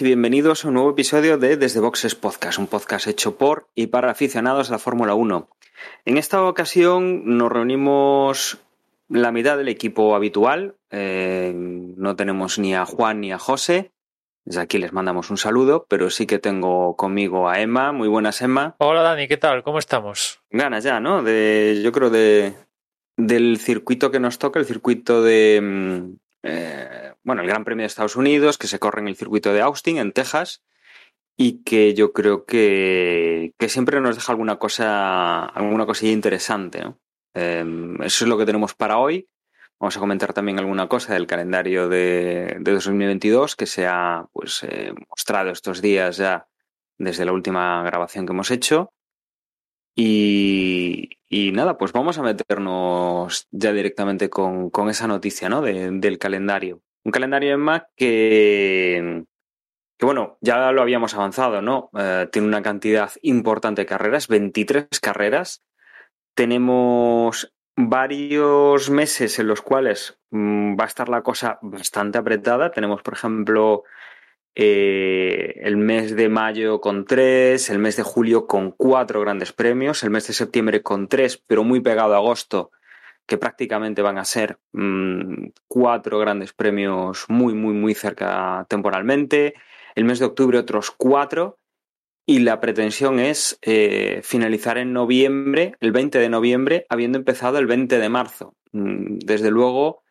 y bienvenidos a un nuevo episodio de Desde Boxes Podcast, un podcast hecho por y para aficionados a la Fórmula 1. En esta ocasión nos reunimos la mitad del equipo habitual. Eh, no tenemos ni a Juan ni a José. Desde aquí les mandamos un saludo, pero sí que tengo conmigo a Emma. Muy buenas, Emma. Hola Dani, ¿qué tal? ¿Cómo estamos? Ganas ya, ¿no? De, yo creo de, del circuito que nos toca, el circuito de, mm, eh, bueno, el Gran Premio de Estados Unidos, que se corre en el circuito de Austin, en Texas, y que yo creo que, que siempre nos deja alguna cosa, alguna cosilla interesante. Eh, eso es lo que tenemos para hoy. Vamos a comentar también alguna cosa del calendario de, de 2022 que se ha pues, eh, mostrado estos días ya desde la última grabación que hemos hecho. Y, y nada, pues vamos a meternos ya directamente con, con esa noticia ¿no? de- del calendario. Un calendario en Mac que, bueno, ya lo habíamos avanzado, ¿no? Eh, tiene una cantidad importante de carreras, 23 carreras. Tenemos varios meses en los cuales mm, va a estar la cosa bastante apretada. Tenemos, por ejemplo, eh, el mes de mayo con tres, el mes de julio con cuatro grandes premios, el mes de septiembre con tres, pero muy pegado a agosto, que prácticamente van a ser mm, cuatro grandes premios muy, muy, muy cerca temporalmente, el mes de octubre otros cuatro, y la pretensión es eh, finalizar en noviembre, el 20 de noviembre, habiendo empezado el 20 de marzo. Mm, Desde luego,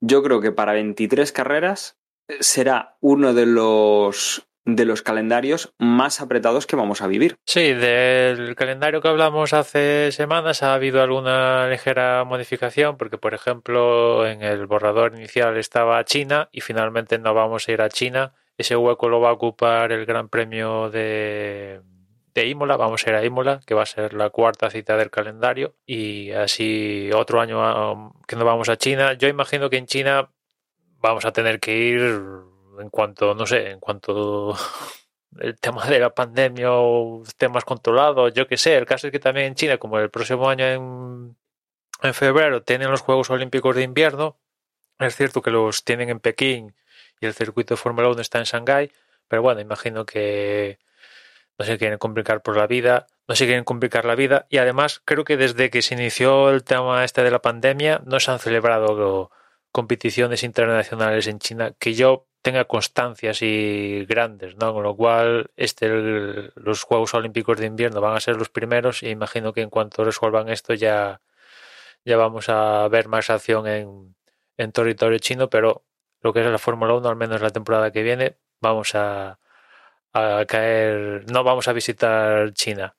yo creo que para 23 carreras eh, será uno de los, de los calendarios más apretados que vamos a vivir. Sí, del calendario que hablamos hace semanas ha habido alguna ligera modificación porque, por ejemplo, en el borrador inicial estaba China y finalmente no vamos a ir a China. Ese hueco lo va a ocupar el Gran Premio de, de Imola. Vamos a ir a Imola, que va a ser la cuarta cita del calendario. Y así otro año um, que no vamos a China. Yo imagino que en China vamos a tener que ir en cuanto, no sé, en cuanto el tema de la pandemia o temas controlados, yo qué sé. El caso es que también en China, como el próximo año en, en febrero tienen los Juegos Olímpicos de invierno, es cierto que los tienen en Pekín y el circuito de Fórmula 1 está en Shanghái, pero bueno, imagino que no se quieren complicar por la vida, no se quieren complicar la vida y además creo que desde que se inició el tema este de la pandemia no se han celebrado competiciones internacionales en China que yo tenga constancias y grandes, ¿no? Con lo cual este los Juegos Olímpicos de invierno van a ser los primeros y imagino que en cuanto resuelvan esto ya ya vamos a ver más acción en, en territorio chino, pero lo que es la Fórmula 1, al menos la temporada que viene, vamos a, a caer, no vamos a visitar China.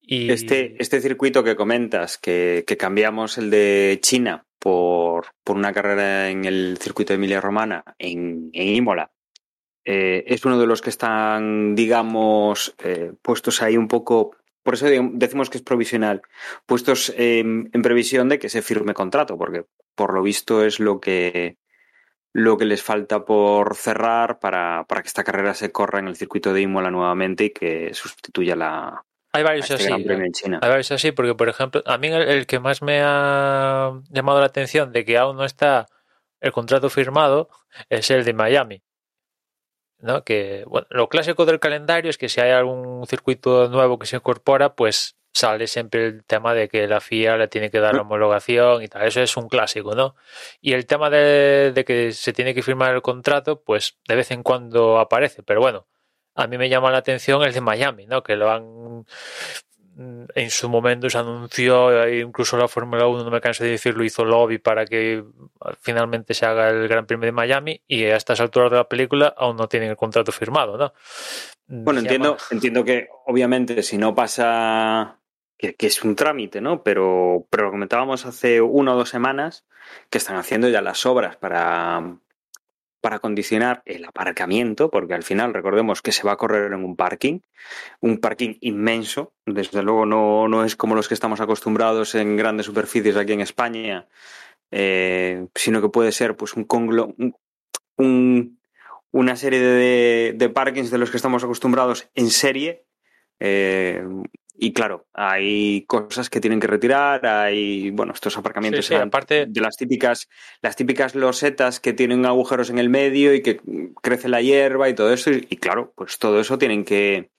Y Este, este circuito que comentas, que, que cambiamos el de China por, por una carrera en el circuito de Emilia Romana en, en Imola, eh, es uno de los que están, digamos, eh, puestos ahí un poco, por eso decimos que es provisional, puestos en, en previsión de que se firme contrato, porque por lo visto es lo que, lo que les falta por cerrar para, para que esta carrera se corra en el circuito de Imola nuevamente y que sustituya la, hay varios este así. En China. Hay varios así, porque por ejemplo, a mí el, el que más me ha llamado la atención de que aún no está el contrato firmado es el de Miami. ¿no? Que bueno, lo clásico del calendario es que si hay algún circuito nuevo que se incorpora, pues sale siempre el tema de que la FIA le tiene que dar la homologación y tal. Eso es un clásico, ¿no? Y el tema de, de que se tiene que firmar el contrato, pues de vez en cuando aparece. Pero bueno, a mí me llama la atención el de Miami, ¿no? Que lo han en su momento se anunció, e incluso la Fórmula 1, no me canso de decirlo, hizo lobby para que finalmente se haga el Gran Premio de Miami y a estas alturas de la película aún no tienen el contrato firmado, ¿no? Bueno, Se entiendo, entiendo que obviamente si no pasa, que, que es un trámite, ¿no? Pero, pero lo comentábamos hace una o dos semanas que están haciendo ya las obras para, para condicionar el aparcamiento, porque al final recordemos que se va a correr en un parking, un parking inmenso, desde luego no, no es como los que estamos acostumbrados en grandes superficies aquí en España, eh, sino que puede ser pues un, conglo, un, una serie de, de, parkings de los que estamos acostumbrados en serie. Eh, y claro, hay cosas que tienen que retirar, hay, bueno, estos aparcamientos Sí, sí, aparte- de las típicas, las típicas losetas que tienen agujeros en el medio y que crece la hierba y todo eso. Y, y claro, pues todo eso tienen que,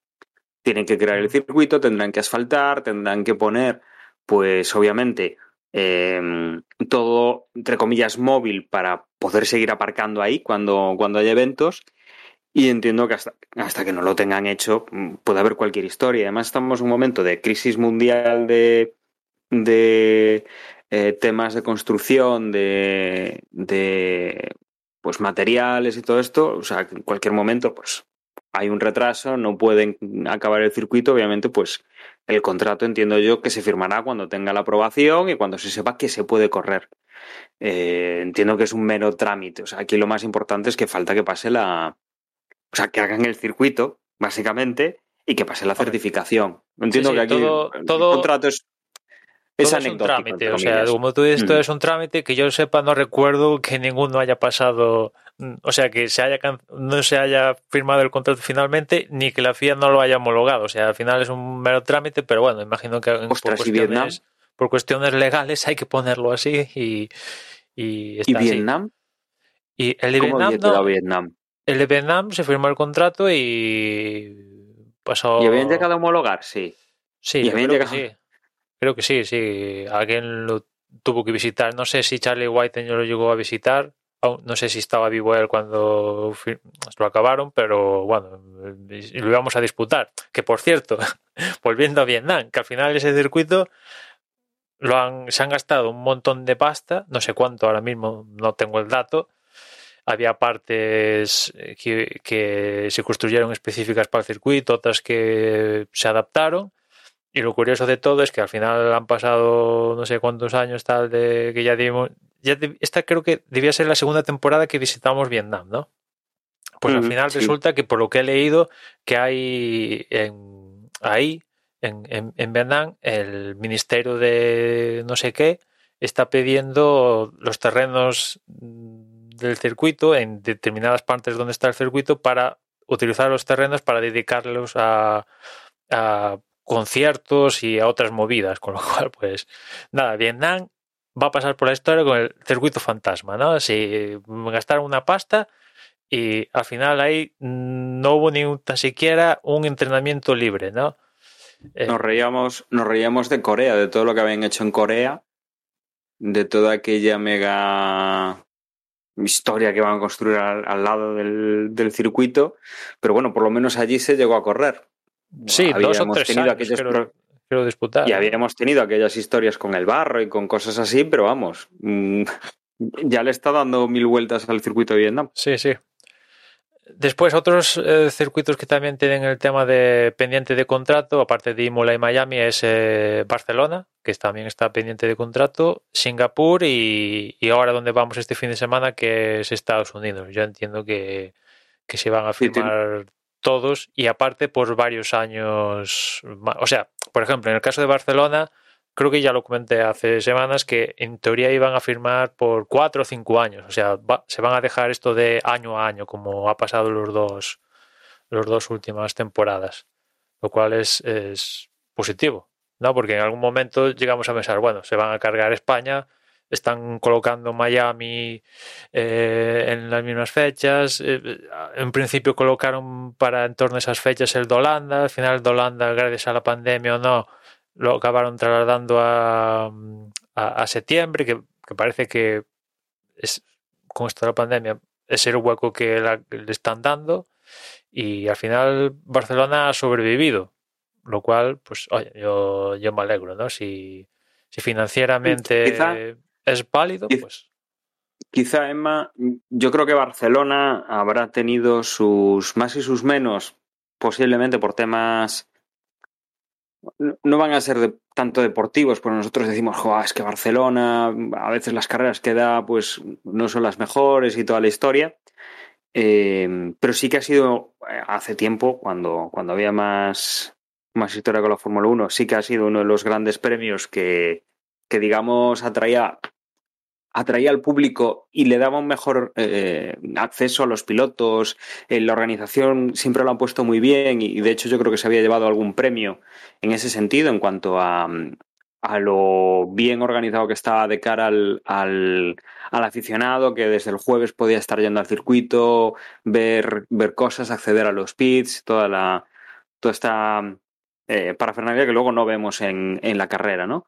tienen que crear el circuito, tendrán que asfaltar, tendrán que poner, pues obviamente, eh, todo, entre comillas, móvil para poder seguir aparcando ahí cuando, cuando haya eventos. Y entiendo que hasta, que no lo tengan hecho mm, puede haber cualquier historia. Además estamos en un momento de crisis mundial de, de eh, temas de construcción, de, de pues materiales y todo esto. O sea, en cualquier momento pues hay un retraso, no pueden acabar el circuito. Obviamente pues el contrato entiendo yo que se firmará cuando tenga la aprobación y cuando se sepa que se puede correr. Eh, entiendo que es un mero trámite. O sea, aquí lo más importante es que falta que pase la, o sea, que hagan el circuito, básicamente, y que pase la certificación. Entiendo Sí, sí, que aquí todo- el todo- contrato es, es Todo es un trámite, o sea, como tú dices, todo Mm. es un trámite que yo sepa, no recuerdo que ninguno haya pasado, mm, o sea, que se haya no se haya firmado el contrato finalmente, ni que la FIA no lo haya homologado. O sea, al final es un mero trámite, pero bueno, imagino que Ostras, por, ¿y cuestiones, por cuestiones legales hay que ponerlo así y, y ¿Y está así. Vietnam? Y el de ¿Cómo Vietnam, había quedado no, Vietnam? El de Vietnam se firmó el contrato y pasó. ¿Y habían llegado a homologar? Sí. Sí, ¿Y habían creo llegado? que sí. Creo que sí, sí. Alguien lo tuvo que visitar. No sé si Charlie White lo llegó a visitar. No sé si estaba vivo él cuando lo acabaron, pero bueno, lo íbamos a disputar. Que por cierto, volviendo a Vietnam, que al final ese circuito lo han, se han gastado un montón de pasta, no sé cuánto ahora mismo, no tengo el dato. Había partes eh, que, que se construyeron específicas para el circuito, otras que se adaptaron. Y lo curioso de todo es que al final han pasado no sé cuántos años tal de que ya dimos. Ya esta creo que debía ser la segunda temporada que visitamos Vietnam, ¿no? Pues al final sí. resulta que por lo que he leído, que hay en, ahí, en, en, en Vietnam, el ministerio de no sé qué está pidiendo los terrenos del circuito en determinadas partes donde está el circuito para utilizar los terrenos para dedicarlos a, conciertos y a otras movidas, con lo cual, pues nada, Vietnam va a pasar por la historia con el circuito fantasma, ¿no? Si gastaron una pasta y al final ahí no hubo ni tan siquiera un entrenamiento libre, ¿no? Eh, Nos reíamos, nos reíamos de Corea, de todo lo que habían hecho en Corea, de toda aquella mega historia que van a construir al, al lado del, del circuito, pero bueno, por lo menos allí se llegó a correr. sí, dos o Habíamos tres tenido años aquellos quiero, pro- quiero disputar. Y habíamos tenido aquellas historias con el barro y con cosas así, pero vamos, mm, ya le está dando mil vueltas al circuito de Vietnam. Sí, sí. Después, otros eh, circuitos que también tienen el tema de pendiente de contrato, aparte de Imola y Miami, es eh, Barcelona, que también está pendiente de contrato, Singapur y, y ahora donde vamos este fin de semana, que es Estados Unidos. Yo entiendo que, que se van a Sí, firmar todos y aparte por varios años. ma- O sea, por ejemplo, en el caso de Barcelona, creo que ya lo comenté hace semanas que en teoría iban a firmar por cuatro o cinco años. O sea, va- se van a dejar esto de año a año, como ha pasado los dos, los dos últimas temporadas. Lo cual es, es positivo, ¿no? Porque en algún momento llegamos a pensar, bueno, se van a cargar España, están colocando Miami eh, en las mismas fechas. eh, en principio colocaron para en torno a esas fechas el de Holanda. Al final de Holanda, gracias a la pandemia o no, lo acabaron trasladando a, a, a septiembre, que, que parece que es, con esto de la pandemia es el hueco que la- le están dando. Y al final Barcelona ha sobrevivido, lo cual, pues, oye, yo, yo me alegro, ¿no? Si, si financieramente Quizá- es válido, pues Quizá, Emma, yo creo que Barcelona habrá tenido sus más y sus menos, posiblemente por temas. No- van a ser tanto deportivos, porque nosotros decimos, "Joa, es que Barcelona, a veces las carreras que da, pues no son las mejores y toda la historia. Eh, pero sí que ha sido eh, hace tiempo, cuando, cuando había más, más historia con la Fórmula 1, sí que ha sido uno de los grandes premios que, que digamos, atraía, atraía al público y le daba un mejor eh, acceso a los pilotos. En la organización siempre lo han puesto muy bien y, de hecho yo creo que se había llevado algún premio en ese sentido en cuanto a, a lo bien organizado que estaba de cara al, al, al, aficionado, que desde el jueves podía estar yendo al circuito, ver, ver cosas, acceder a los pits, toda la toda esta eh, parafernalia que luego no vemos en, en, la carrera, ¿no?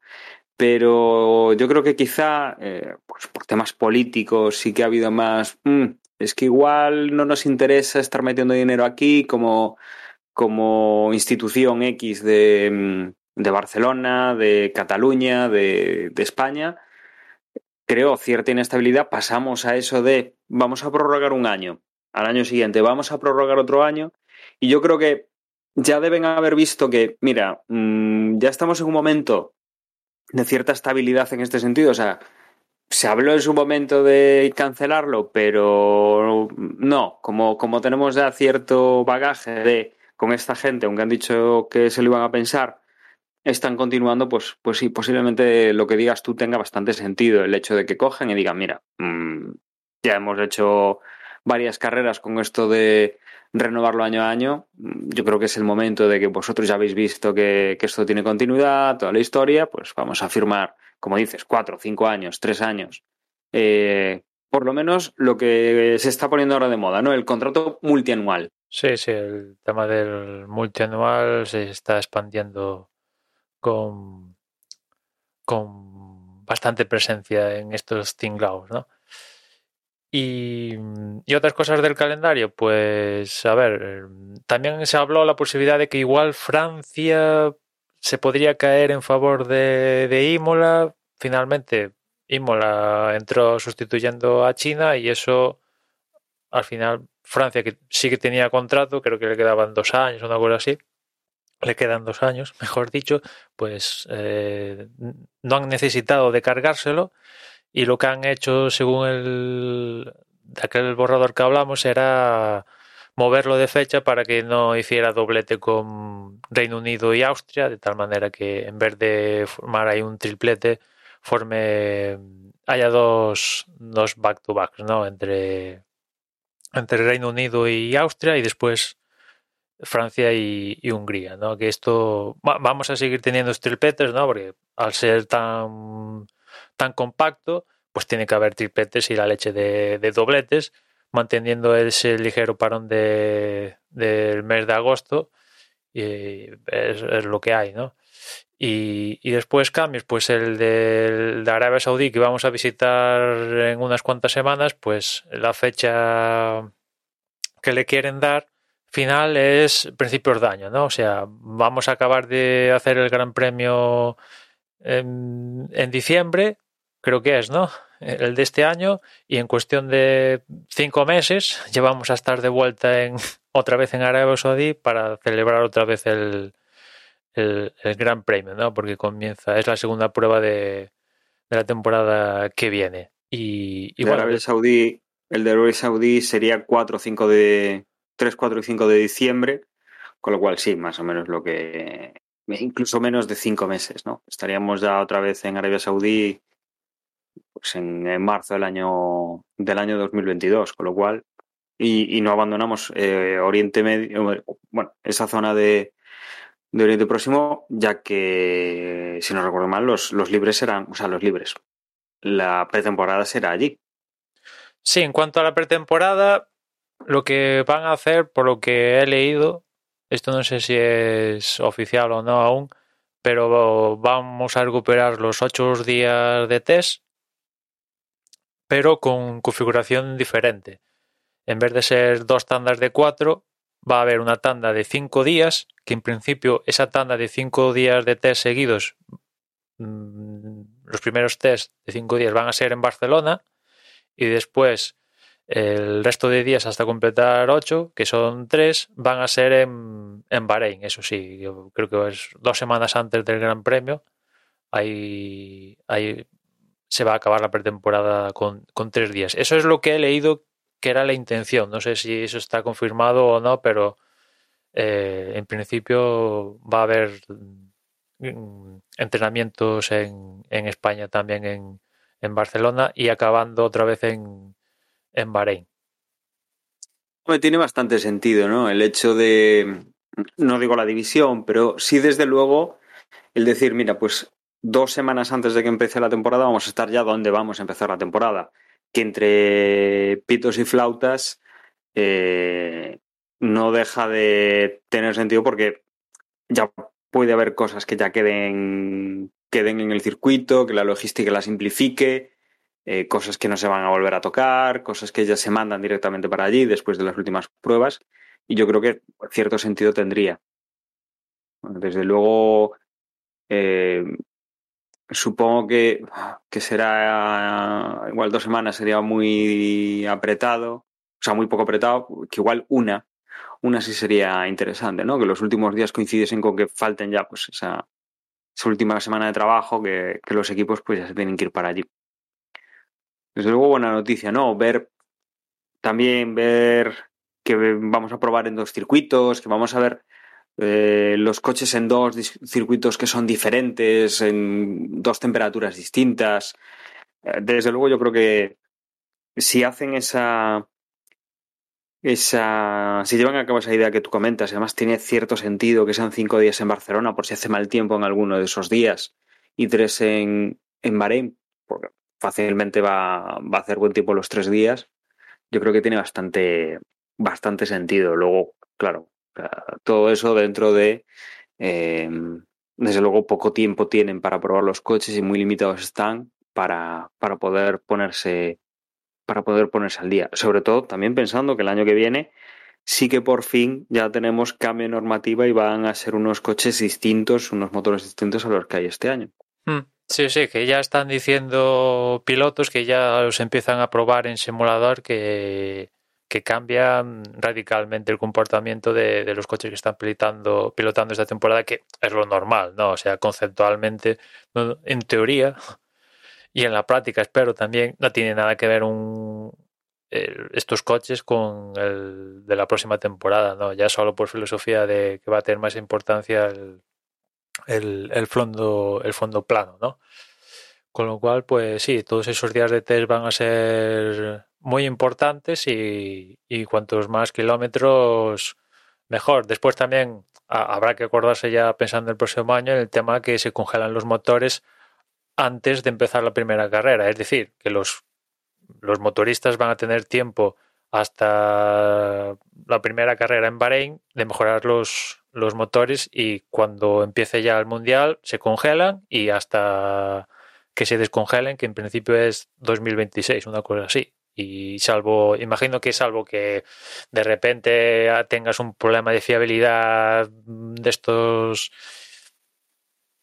Pero yo creo que quizá eh, pues por temas políticos sí que ha habido más. Mmm, es que igual no nos interesa estar metiendo dinero aquí como, como institución X de mm, de Barcelona, de Cataluña, de, de, España, creó cierta inestabilidad. Pasamos a eso de vamos a prorrogar un año, al año siguiente vamos a prorrogar otro año, y yo creo que ya deben haber visto que, mira, mmm, ya estamos en un momento de cierta estabilidad en este sentido, o sea, se habló en su momento de cancelarlo, pero no, como, como tenemos ya cierto bagaje de con esta gente, aunque han dicho que se lo iban a pensar, están continuando, pues, pues sí, posiblemente lo que digas tú tenga bastante sentido. El hecho de que cogen y digan, mira, mmm, ya hemos hecho varias carreras con esto de renovarlo año a año. Yo creo que es el momento de que vosotros ya habéis visto que, esto tiene continuidad, toda la historia, pues vamos a firmar, como dices, cuatro, cinco años, tres años. Eh, por lo menos lo que se está poniendo ahora de moda, ¿no? El contrato multianual. Sí, sí, el tema del multianual se está expandiendo con, con bastante presencia en estos tinglaos, ¿no? Y, y, otras cosas del calendario, pues a ver, también se habló la posibilidad de que igual Francia se podría caer en favor de, de Imola. Finalmente, Imola entró sustituyendo a China y eso al final Francia, que sí que tenía contrato, creo que le quedaban dos años, una cosa así, le quedan dos años, mejor dicho, pues eh, no han necesitado de cargárselo y lo que han hecho según el aquel borrador que hablamos era moverlo de fecha para que no hiciera doblete con Reino Unido y Austria, de tal manera que en vez de formar ahí un triplete, forme haya dos, dos back to backs, ¿no? Entre, entre Reino Unido y Austria y después Francia y, y, Hungría, ¿no? Que esto va, vamos a seguir teniendo tripletes, ¿no? Porque al ser tan tan compacto, pues tiene que haber tripletes y la leche de, dobletes, manteniendo ese ligero parón de, del mes de agosto y es, lo que hay, ¿no? Y, y, después cambios, pues el de, de, Arabia Saudí que vamos a visitar en unas cuantas semanas, pues la fecha que le quieren dar final es principios de año, ¿no? O sea, vamos a acabar de hacer el Gran Premio en, en diciembre, creo que es, ¿no? El de este año, y en cuestión de cinco meses ya vamos a estar de vuelta en otra vez en Arabia Saudí para celebrar otra vez el, el, el Gran Premio, ¿no? Porque comienza, es la segunda prueba de, de la temporada que viene. Y, y de bueno, Arabia Saudí, el de Arabia Saudí sería 4 o 5 de 3, 4 y 5 de diciembre, con lo cual sí, más o menos lo que incluso menos de cinco meses, ¿no? Estaríamos ya otra vez en Arabia Saudí pues en, en marzo del año del año 2022, con lo cual y, y no abandonamos eh, Oriente Medio, bueno, esa zona de, de Oriente Próximo, ya que, si no recuerdo mal, los, los libres serán, o sea, los libres. La pretemporada será allí. Sí, en cuanto a la pretemporada, lo que van a hacer, por lo que he leído, esto no sé si es oficial o no aún, pero vamos a recuperar los ocho días de test, pero con configuración diferente. En vez de ser dos tandas de cuatro, va a haber una tanda de cinco días, que en principio esa tanda de cinco días de test seguidos, mmm, los primeros test de cinco días van a ser en Barcelona y después el resto de días hasta completar ocho, que son tres, van a ser en, en Bahrein, eso sí, creo que es dos semanas antes del Gran Premio. Ahí, ahí se va a acabar la pretemporada con, con tres días. Eso es lo que he leído que era la intención. No sé si eso está confirmado o no, pero eh, en principio va a haber mm, entrenamientos en, en España también en, en, Barcelona y acabando otra vez en, en Bahrein. tiene bastante sentido, ¿no? El hecho de, no digo la división, pero sí desde luego el decir, mira, pues dos semanas antes de que empiece la temporada vamos a estar ya donde vamos a empezar la temporada. Que entre pitos y flautas eh, no deja de tener sentido porque ya puede haber cosas que ya queden, queden en el circuito, que la logística la simplifique, eh, cosas que no se van a volver a tocar, cosas que ya se mandan directamente para allí después de las últimas pruebas. Y yo creo que cierto sentido tendría. Desde luego, eh, supongo que, que será igual dos semanas sería muy apretado, o sea, muy poco apretado, que igual una, una sí sería interesante, ¿no? Que los últimos días coincidiesen con que falten ya pues esa, esa última semana de trabajo, que, que, los equipos pues ya se tienen que ir para allí. Desde luego buena noticia, ¿no? Ver también ver que vamos a probar en dos circuitos, que vamos a ver eh, los coches en dos circuitos que son diferentes, en dos temperaturas distintas. Eh, desde luego yo creo que si hacen esa, esa, si llevan a cabo esa idea que tú comentas, además tiene cierto sentido que sean cinco días en Barcelona por si hace mal tiempo en alguno de esos días y tres en, en Bahrein, porque fácilmente va, va a hacer buen tiempo los tres días. Yo creo que tiene bastante, bastante sentido. Luego, claro, todo eso dentro de, eh, desde luego, poco tiempo tienen para probar los coches y muy limitados están para, para poder ponerse para poder ponerse al día. Sobre todo también pensando que el año que viene sí que por fin ya tenemos cambio de normativa y van a ser unos coches distintos, unos motores distintos a los que hay este año. Hmm. Sí, sí, que ya están diciendo pilotos que ya los empiezan a probar en simulador que que cambia radicalmente el comportamiento de, de, los coches que están pilotando, pilotando esta temporada, que es lo normal, ¿no? O sea, conceptualmente, en teoría y en la práctica, espero también, no tiene nada que ver un, estos coches con el de la próxima temporada, ¿no? Ya solo por filosofía de que va a tener más importancia el, el, el fondo, el fondo plano, ¿no? Con lo cual, pues sí, todos esos días de test van a ser muy importantes y, y cuantos más kilómetros, mejor. Después también habrá que acordarse ya pensando el próximo año en el tema que se congelan los motores antes de empezar la primera carrera. Es decir, que los, los motoristas van a tener tiempo hasta la primera carrera en Bahrein de mejorar los, los motores y cuando empiece ya el mundial se congelan y hasta que se descongelen, que en principio es 2026, una cosa así. Y salvo, imagino que salvo que de repente tengas un problema de fiabilidad de estos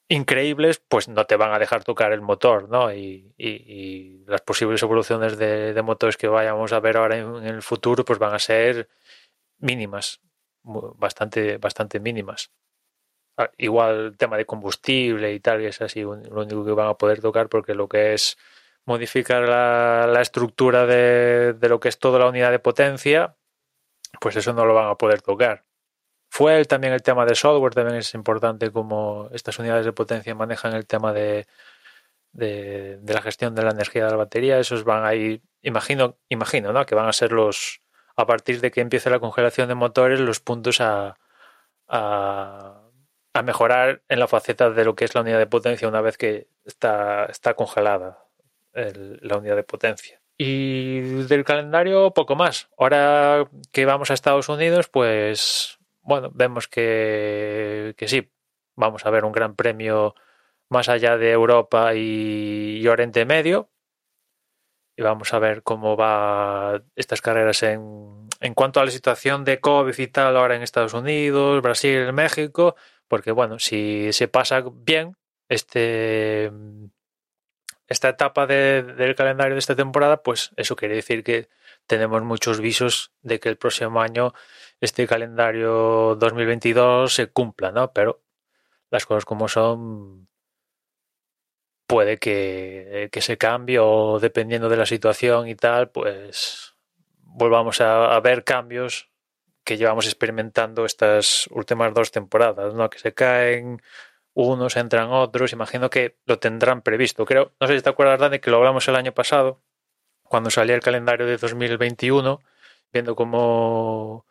increíbles, pues no te van a dejar tocar el motor, ¿no? Y, y, las posibles evoluciones de, motores que vayamos a ver ahora en, el futuro, pues van a ser mínimas, bastante, bastante mínimas. Ah, igual el tema de combustible y tal, es así lo único que van a poder tocar, porque lo que es modificar la, la estructura de, de, lo que es toda la unidad de potencia, pues eso no lo van a poder tocar. Fue el, también el tema de software, también es importante cómo estas unidades de potencia manejan el tema de, de, la gestión de la energía de la batería. Esos van a ir, imagino, imagino, ¿no? Que van a ser los, a partir de que empiece la congelación de motores, los puntos a, a, a mejorar en la faceta de lo que es la unidad de potencia una vez que está, está congelada la unidad de potencia. Y del calendario poco más. Ahora que vamos a Estados Unidos, pues bueno, vemos que, que sí, vamos a ver un gran premio más allá de Europa y, y Oriente Medio. Y vamos a ver cómo va estas carreras en, en cuanto a la situación de COVID y tal ahora en Estados Unidos, Brasil, México, porque bueno, si se pasa bien este esta etapa de, del calendario de esta temporada, pues eso quiere decir que tenemos muchos visos de que el próximo año este calendario 2022 se cumpla, ¿no? Pero las cosas como son, puede que, que se cambie o dependiendo de la situación y tal, pues volvamos a, ver cambios que llevamos experimentando estas últimas dos temporadas, ¿no? Que se caen unos, entran otros, imagino que lo tendrán previsto. Creo, no sé si te acuerdas, Dani, que lo hablamos el año pasado, cuando salía el calendario de 2021, viendo cómo,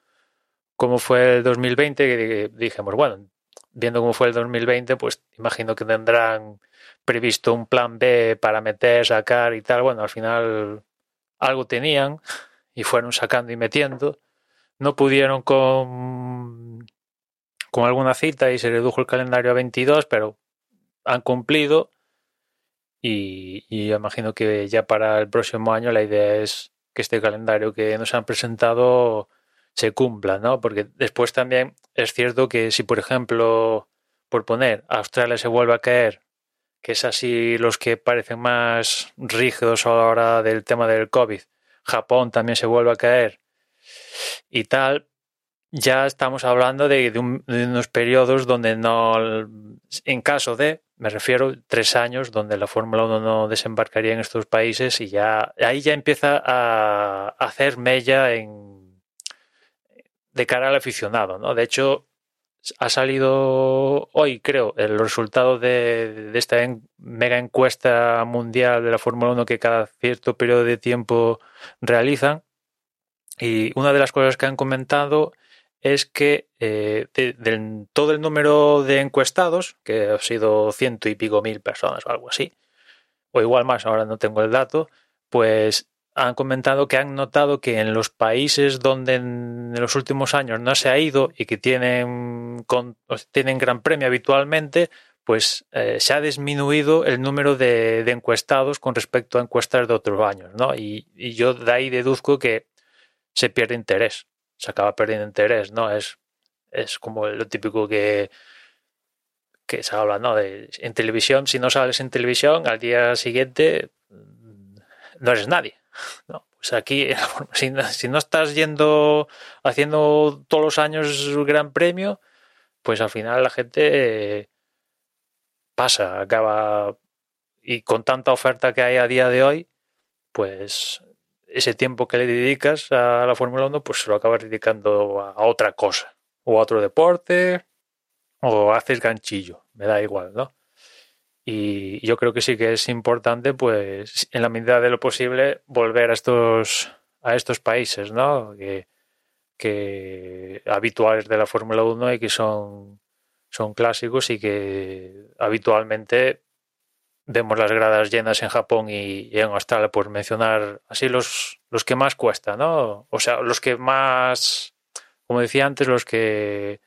cómo fue el 2020, que dijimos, bueno, viendo cómo fue el 2020, pues imagino que tendrán previsto un plan B para meter, sacar y tal. Bueno, al final algo tenían y fueron sacando y metiendo. No pudieron con, con alguna cita y se redujo el calendario a 22, pero han cumplido. Y, y imagino que ya para el próximo año la idea es que este calendario que nos han presentado se cumpla, ¿no? Porque después también es cierto que si, por ejemplo, por poner, Australia se vuelve a caer, que es así los que parecen más rígidos a la hora del tema del COVID, Japón también se vuelve a caer y tal, ya estamos hablando de, unos periodos donde no, en caso de, me refiero, tres años, donde la Fórmula 1 no desembarcaría en estos países y ya ahí ya empieza a hacer mella en de cara al aficionado, ¿no? De hecho, ha salido hoy, creo, el resultado de, esta mega encuesta mundial de la Fórmula 1 que cada cierto periodo de tiempo realizan. Y una de las cosas que han comentado es que eh, de, todo el número de encuestados, que ha sido ciento y pico mil personas o algo así, o igual más, ahora no tengo el dato, pues han comentado que han notado que en los países donde en los últimos años no se ha ido y que tienen, tienen gran premio habitualmente, pues eh, se ha disminuido el número de, encuestados con respecto a encuestas de otros años, ¿no? Y, yo de ahí deduzco que se pierde interés, se acaba perdiendo interés, ¿no? Es, es como lo típico que, que se habla, ¿no? De, en televisión, si no sales en televisión, al día siguiente mm, no eres nadie. No, pues aquí, si, no estás yendo, haciendo todos los años un gran premio, pues al final la gente pasa, acaba. Y con tanta oferta que hay a día de hoy, pues ese tiempo que le dedicas a la Fórmula 1, pues se lo acabas dedicando a, otra cosa, o a otro deporte, o haces ganchillo, me da igual, ¿no? Y yo creo que sí que es importante, pues, en la medida de lo posible, volver a estos, a estos países, ¿no? Que, que habituales de la Fórmula 1 y que son, son clásicos y que habitualmente vemos las gradas llenas en Japón y, en Australia, por mencionar así los, los que más cuesta, ¿no? O sea, los que más, como decía antes, los que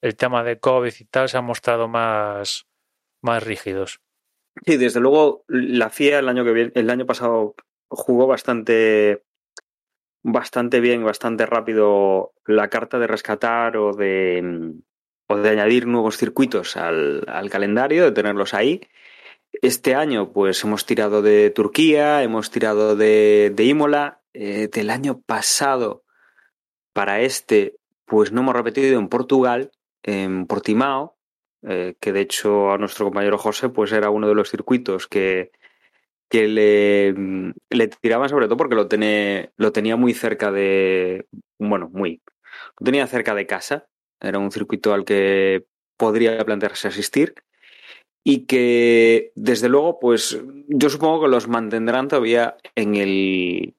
el tema de COVID y tal se ha mostrado más más rígidos. Sí, desde luego la FIA el año que viene, el año pasado jugó bastante bastante bien, bastante rápido la carta de rescatar o de o de añadir nuevos circuitos al, calendario, de tenerlos ahí. Este año, pues hemos tirado de Turquía, hemos tirado de, Imola. Eh, del año pasado para este, pues no hemos repetido en Portugal, en Portimao, eh, que de hecho a nuestro compañero José pues era uno de los circuitos que, que le, le tiraban sobre todo porque lo, tenía, lo tenía muy cerca de, bueno, muy, lo tenía cerca de casa, era un circuito al que podría plantearse asistir y que desde luego pues yo supongo que los mantendrán todavía en el,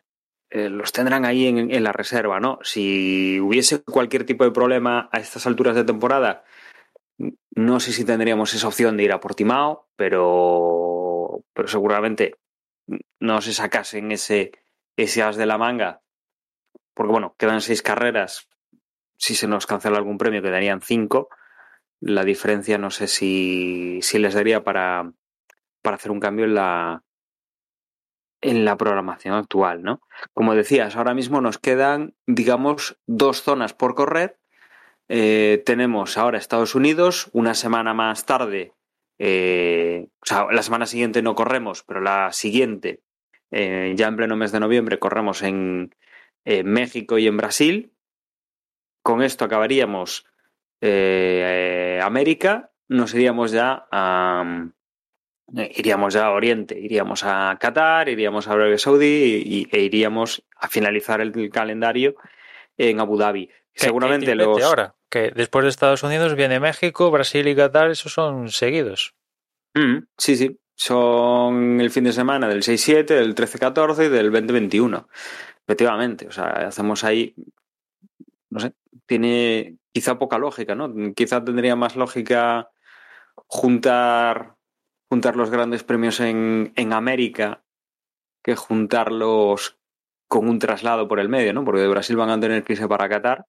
eh, los tendrán ahí en, la reserva, ¿no? Si hubiese cualquier tipo de problema a estas alturas de temporada, no sé si tendríamos esa opción de ir a Portimao, pero, pero seguramente no se sacasen ese, ese as de la manga. Porque bueno, quedan seis carreras. Si se nos cancela algún premio, quedarían cinco. La diferencia no sé si, si les daría para, para hacer un cambio en la, en la programación actual, ¿no? Como decías, ahora mismo nos quedan, digamos, dos zonas por correr eh, tenemos ahora Estados Unidos, una semana más tarde, eh, o sea, la semana siguiente no corremos, pero la siguiente, eh, ya en pleno mes de noviembre, corremos en México y en Brasil. Con esto acabaríamos América, nos iríamos ya a, iríamos ya a Oriente, iríamos a Qatar, iríamos a Arabia Saudí e iríamos a finalizar el, calendario en Abu Dhabi. Seguramente los... ahora, que después de Estados Unidos viene México, Brasil y Qatar, esos son seguidos. Mm, sí, sí. Son el fin de semana del 6-7, del 13-14 y del 20-21. Efectivamente. O sea, hacemos ahí. No sé. Tiene quizá poca lógica, ¿no? Quizá tendría más lógica juntar, juntar los grandes premios en, en América que juntarlos con un traslado por el medio, ¿no? Porque de Brasil van a tener que irse para Qatar.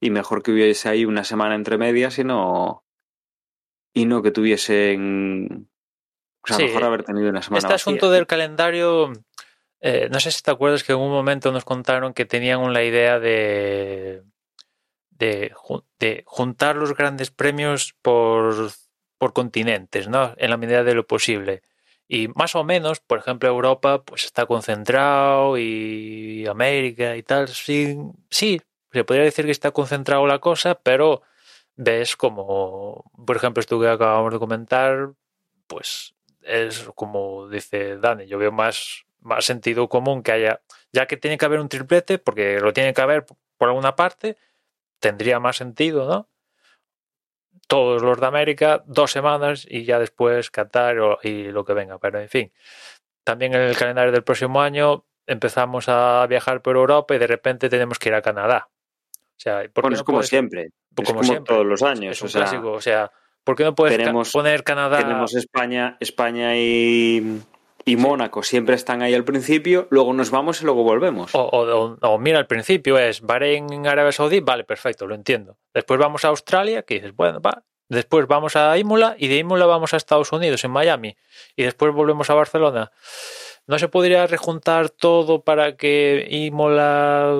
Y mejor que hubiese ahí una semana entre medias y no y no que tuviesen. O sea, Sí, mejor haber tenido una semana. Este vacía. asunto del calendario, eh, no sé si te acuerdas que en un momento nos contaron que tenían la idea de, de, ju- de juntar los grandes premios por, continentes, ¿no? En la medida de lo posible. Y más o menos, por ejemplo, Europa pues está concentrado y América y tal, sí, sí, se podría decir que está concentrado la cosa, pero ves como, por ejemplo, esto que acabamos de comentar, pues es como dice Dani, yo veo más, más sentido común que haya, ya que tiene que haber un triplete, porque lo tiene que haber por alguna parte, tendría más sentido, ¿no? Todos los de América, dos semanas y ya después Qatar o- y lo que venga, pero en fin. También en el calendario del próximo año empezamos a viajar por Europa y de repente tenemos que ir a Canadá. O sea, ¿por qué Bueno, no es como puedes- siempre. Es como siempre. todos los años. Es un o sea, clásico, o sea, ¿por qué no puedes tenemos- poner Canadá? tenemos España, España y, y Mónaco siempre están ahí al principio, luego nos vamos y luego volvemos. O, o- o- o mira, al principio es Bahrein en Arabia Saudí, vale, perfecto, lo entiendo. Después vamos a Australia, que dices, bueno, va. Después vamos a Imola y de Imola vamos a Estados Unidos, en Miami. Y después volvemos a Barcelona. ¿No se podría rejuntar todo para que Imola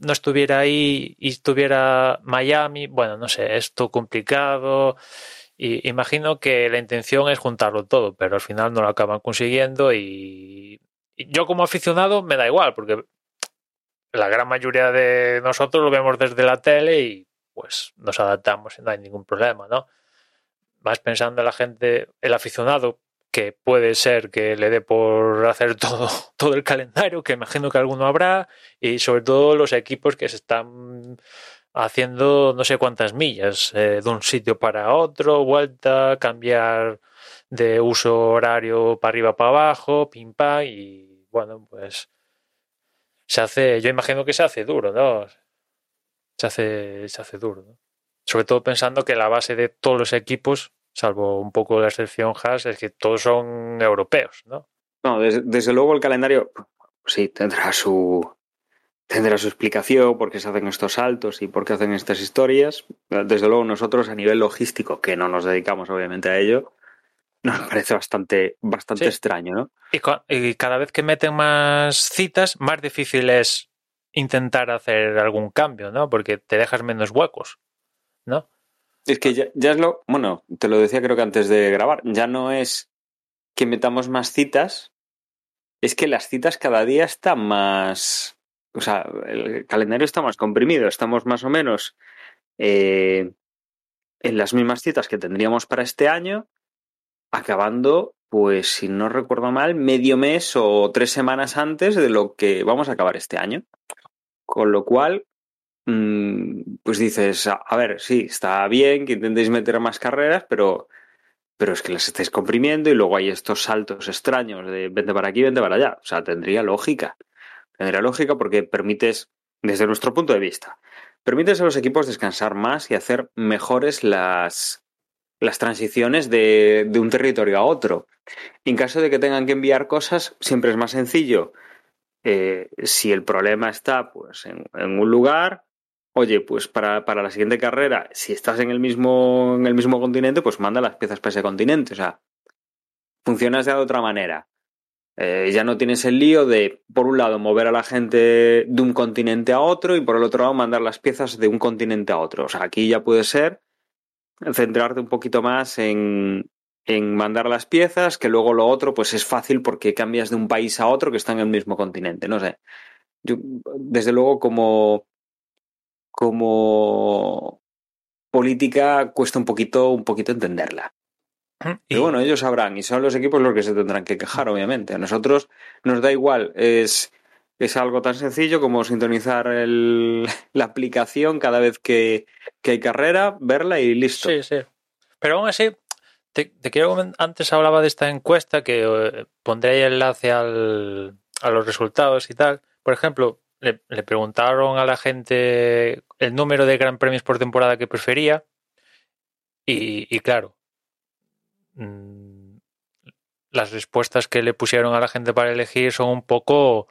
no estuviera ahí y estuviera Miami? Bueno, no sé, es todo complicado. Y imagino que la intención es juntarlo todo, pero al final no lo acaban consiguiendo y yo como aficionado me da igual, porque la gran mayoría de nosotros lo vemos desde la tele y pues nos adaptamos y no hay ningún problema, ¿no? Vas pensando en la gente, el aficionado, que puede ser que le dé por hacer todo, todo el calendario, que imagino que alguno habrá, y sobre todo los equipos que se están haciendo no sé cuántas millas, eh, de un sitio para otro, vuelta, cambiar de uso horario para arriba para abajo, pim pam, y bueno, pues se hace, yo imagino que se hace duro, ¿no? Se hace, se hace duro, ¿no? Sobre todo pensando que la base de todos los equipos, salvo un poco la excepción Haas, es que todos son europeos, ¿no? No, desde, desde luego el calendario sí tendrá su tendrá su explicación por qué se hacen estos saltos y por qué hacen estas historias. Desde luego nosotros a nivel logístico, que no nos dedicamos obviamente a ello, nos parece bastante bastante Sí. extraño, ¿no? Y cada vez que meten más citas, más difícil es intentar hacer algún cambio, ¿no? Porque te dejas menos huecos, ¿no? Es que ya, ya es lo, bueno, te lo decía creo que antes de grabar, ya no es que metamos más citas, es que las citas cada día están más, o sea, el calendario está más comprimido, estamos más o menos eh, en las mismas citas que tendríamos para este año, acabando, pues si no recuerdo mal, medio mes o tres semanas antes de lo que vamos a acabar este año. Con lo cual, mm, pues dices, a, ver, sí, está bien que intentéis meter más carreras, pero, pero es que las estáis comprimiendo y luego hay estos saltos extraños de vente para aquí, vente para allá. O sea, tendría lógica. Tendría lógica porque permites, desde nuestro punto de vista, permites a los equipos descansar más y hacer mejores las, las transiciones de, de un territorio a otro. En caso de que tengan que enviar cosas, siempre es más sencillo. Eh, si el problema está pues, en, un lugar, oye, pues para, para, la siguiente carrera, si estás en el mismo, en el mismo continente, pues manda las piezas para ese continente. O sea, funcionas de otra manera. Eh, ya no tienes el lío de, por un lado, mover a la gente de un continente a otro y por el otro lado, mandar las piezas de un continente a otro. O sea, aquí ya puede ser centrarte un poquito más en, en mandar las piezas, que luego lo otro, pues es fácil porque cambias de un país a otro que está en el mismo continente. No sé. Yo, desde luego, como, como política, cuesta un poquito, un poquito entenderla. Y... Pero bueno, ellos sabrán y son los equipos los que se tendrán que quejar, obviamente. A nosotros nos da igual, es es algo tan sencillo como sintonizar el, la aplicación cada vez que, que, hay carrera, verla y listo. Sí, sí. Pero aún así, te, te quiero antes hablaba de esta encuesta que eh, pondré ahí enlace al, a los resultados y tal. Por ejemplo, le, le, preguntaron a la gente el número de gran premios por temporada que prefería. Y, y claro, mmm, las respuestas que le pusieron a la gente para elegir son un poco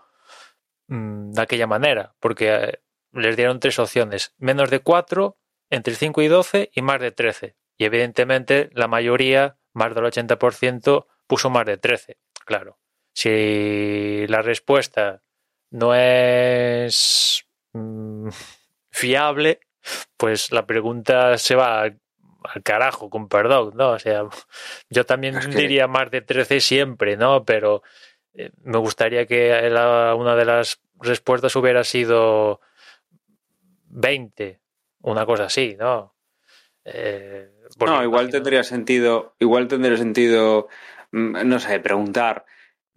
mmm, de aquella manera, porque eh, les dieron tres opciones, menos de cuatro, entre 5 y 12 y más de 13. Y evidentemente la mayoría, más del 80%, puso más de 13. Claro, si la respuesta no es mmm, fiable, pues la pregunta se va al, carajo, con perdón, ¿no? O sea, yo también es que... diría más de 13 siempre, ¿no? Pero eh, me gustaría que la, una de las respuestas hubiera sido 20, una cosa así, ¿no? Eh, no, igual imagino... tendría sentido, igual tendría sentido, mm, no sé, preguntar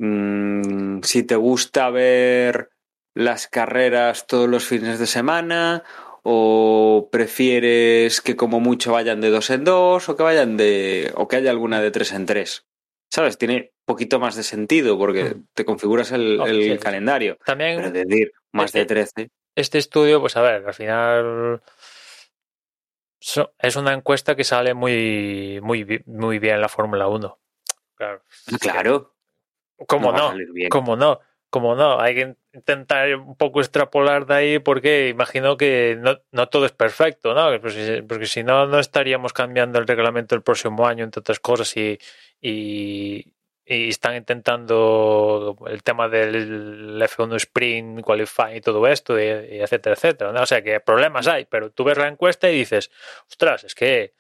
mmm, si te gusta ver las carreras todos los fines de semana o prefieres que como mucho vayan de dos en dos o que vayan de o que haya alguna de tres en tres. ¿Sabes? Tiene poquito más de sentido porque mm. te configuras el, el sí. calendario. También Pero decir más este, de 13. Este estudio, pues a ver, al final es una encuesta que sale muy, muy, muy bien en la Fórmula 1. Claro. Claro. ¿Cómo no? no? ¿Cómo no? Como no, hay que intentar un poco extrapolar de ahí porque imagino que no, no todo es perfecto, ¿no? Porque, porque, si no, no estaríamos cambiando el reglamento el próximo año, entre otras cosas, y, y, están intentando el tema del F1 Sprint, Qualifying y todo esto, y, y etcétera, etcétera. ¿no? O sea que problemas hay, pero tú ves la encuesta y dices, ostras, es que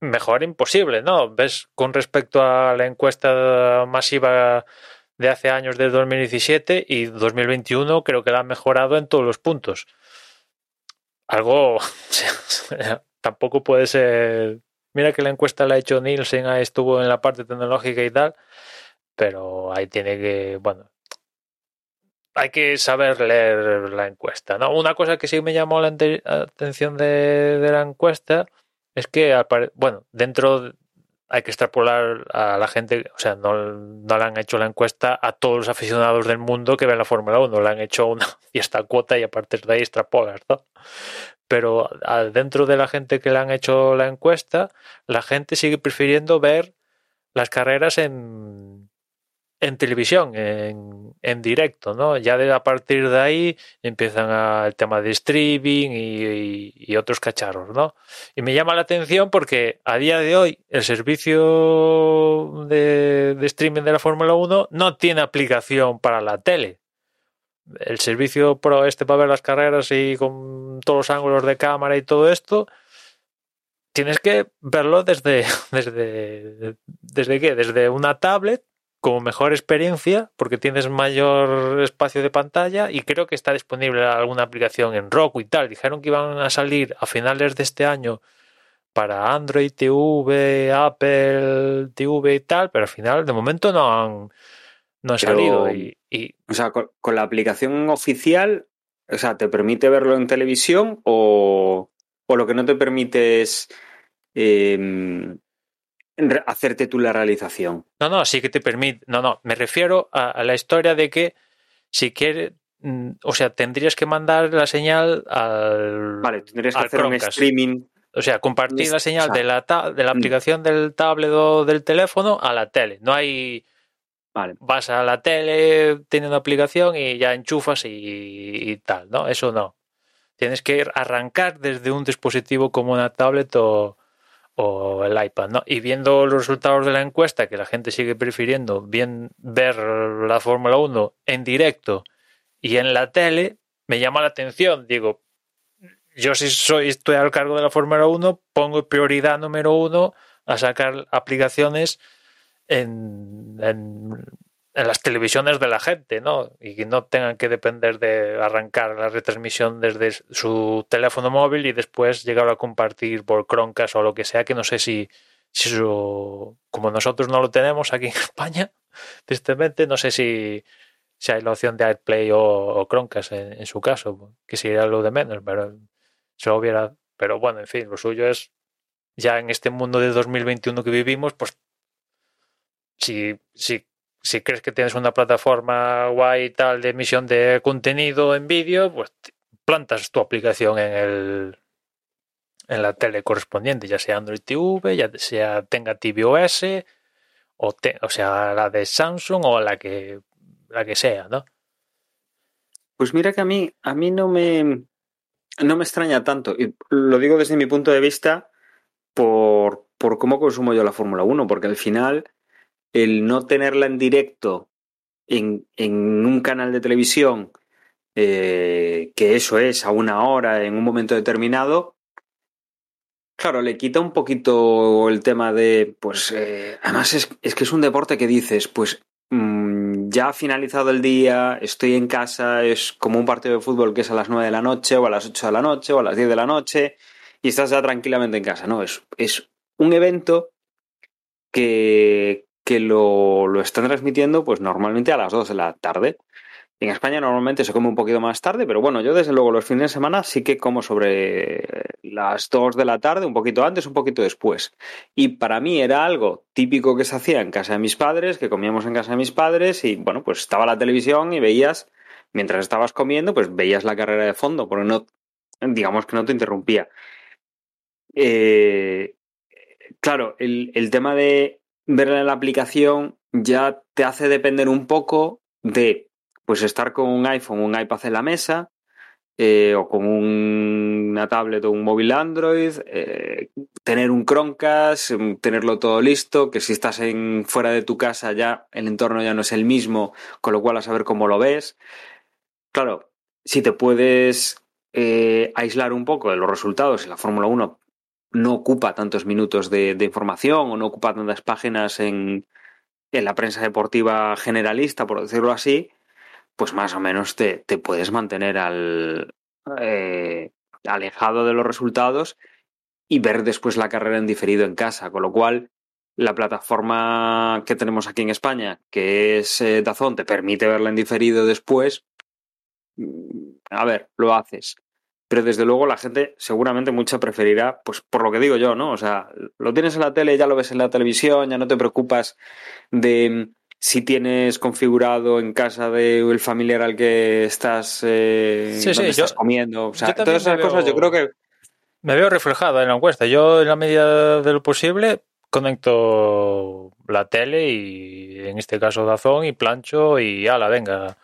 mejor imposible, ¿no? Ves con respecto a la encuesta masiva de hace años de 2017 y 2021 creo que la han mejorado en todos los puntos. Algo tampoco puede ser. Mira que la encuesta la ha hecho Nielsen, estuvo en la parte tecnológica y tal, pero ahí tiene que, bueno, hay que saber leer la encuesta. ¿no? Una cosa que sí me llamó la atención de, de la encuesta es que, bueno, dentro hay que extrapolar a la gente, o sea, no, no le han hecho la encuesta a todos los aficionados del mundo que ven la Fórmula 1, le han hecho una fiesta cuota y a partir de ahí extrapolas, ¿no? Pero dentro de la gente que le han hecho la encuesta, la gente sigue prefiriendo ver las carreras en, en televisión, en, en, directo, ¿no? Ya de, a partir de ahí empiezan a, el tema de streaming y, otros cacharros, ¿no? Y me llama la atención porque a día de hoy el servicio de, de streaming de la Fórmula 1 no tiene aplicación para la tele. El servicio pro este para ver las carreras y con todos los ángulos de cámara y todo esto, tienes que verlo desde, desde, desde qué? Desde una tablet como mejor experiencia porque tienes mayor espacio de pantalla y creo que está disponible alguna aplicación en Roku y tal. Dijeron que iban a salir a finales de este año para Android TV, Apple TV y tal, pero al final de momento no han, no han pero, salido. Y, y... O sea, con, con, la aplicación oficial, o sea, ¿te permite verlo en televisión o, o lo que no te permite es... Eh, hacerte tú la realización. No, no, sí que te permite. No, no, me refiero a, a la historia de que si quieres, mm, o sea, tendrías que mandar la señal al. Vale, tendrías que hacer Chromecast. un streaming. O sea, compartir la señal o sea, de, la de la mm. aplicación del tablet o del teléfono a la tele. No hay. Vale. Vas a la tele, tiene una aplicación y ya enchufas y, y tal, ¿no? Eso no. Tienes que arrancar desde un dispositivo como una tablet o, o el iPad, ¿no? Y viendo los resultados de la encuesta, que la gente sigue prefiriendo bien ver la Fórmula 1 en directo y en la tele, me llama la atención. Digo, yo si soy, estoy al cargo de la Fórmula 1, pongo prioridad número uno a sacar aplicaciones en, en, en las televisiones de la gente, ¿no? Y que no tengan que depender de arrancar la retransmisión desde su teléfono móvil y después llegar a compartir por Chromecast o lo que sea, que no sé si, si eso, como nosotros no lo tenemos aquí en España, tristemente, no sé si si hay la opción de AirPlay o, o Chromecast en, su caso, que sería lo de menos, pero se hubiera, pero bueno, en fin, lo suyo es ya en este mundo de 2021 que vivimos, pues si, si, si crees que tienes una plataforma guay y tal de emisión de contenido en vídeo, pues plantas tu aplicación en el en la tele correspondiente, ya sea Android TV, ya sea tenga tvOS, o, te, o sea la de Samsung o la que la que sea, ¿no? Pues mira que a mí, a mí no me no me extraña tanto. Y lo digo desde mi punto de vista por, por cómo consumo yo la Fórmula 1, porque al final el no tenerla en directo en, en un canal de televisión, eh, que eso es a una hora, en un momento determinado, claro, le quita un poquito el tema de, pues, eh, además es, es, que es un deporte que dices, pues, mmm, ya ha finalizado el día, estoy en casa, es como un partido de fútbol que es a las 9 de la noche, o a las 8 de la noche, o a las 10 de la noche, y estás ya tranquilamente en casa, ¿no? Es, es un evento que, que lo, lo, están transmitiendo pues normalmente a las 2 de la tarde. En España normalmente se come un poquito más tarde, pero bueno, yo desde luego los fines de semana sí que como sobre las 2 de la tarde, un poquito antes, un poquito después. Y para mí era algo típico que se hacía en casa de mis padres, que comíamos en casa de mis padres y bueno, pues estaba la televisión y veías, mientras estabas comiendo, pues veías la carrera de fondo, porque no, digamos que no te interrumpía. Eh, claro, el, el tema de verla en la aplicación ya te hace depender un poco de pues estar con un iPhone un iPad en la mesa eh, o con un, una tablet o un móvil Android, eh, tener un Chromecast, tenerlo todo listo, que si estás en, fuera de tu casa ya el entorno ya no es el mismo, con lo cual a saber cómo lo ves. Claro, si te puedes eh, aislar un poco de los resultados en la Fórmula 1 no ocupa tantos minutos de, información o no ocupa tantas páginas en, en, la prensa deportiva generalista, por decirlo así, pues más o menos te, te puedes mantener al, eh, alejado de los resultados y ver después la carrera en diferido en casa, con lo cual la plataforma que tenemos aquí en España, que es eh, Dazón, te permite verla en diferido después. A ver, lo haces pero desde luego la gente seguramente mucha preferirá, pues por lo que digo yo, ¿no? O sea, lo tienes en la tele, ya lo ves en la televisión, ya no te preocupas de si tienes configurado en casa del de familiar al que estás, eh, sí, sí, estás yo, comiendo. O sea, todas esas veo, cosas yo creo que... Me veo reflejada en la encuesta. Yo, en la medida de lo posible, conecto la tele y, en este caso, Dazón y plancho y ala, venga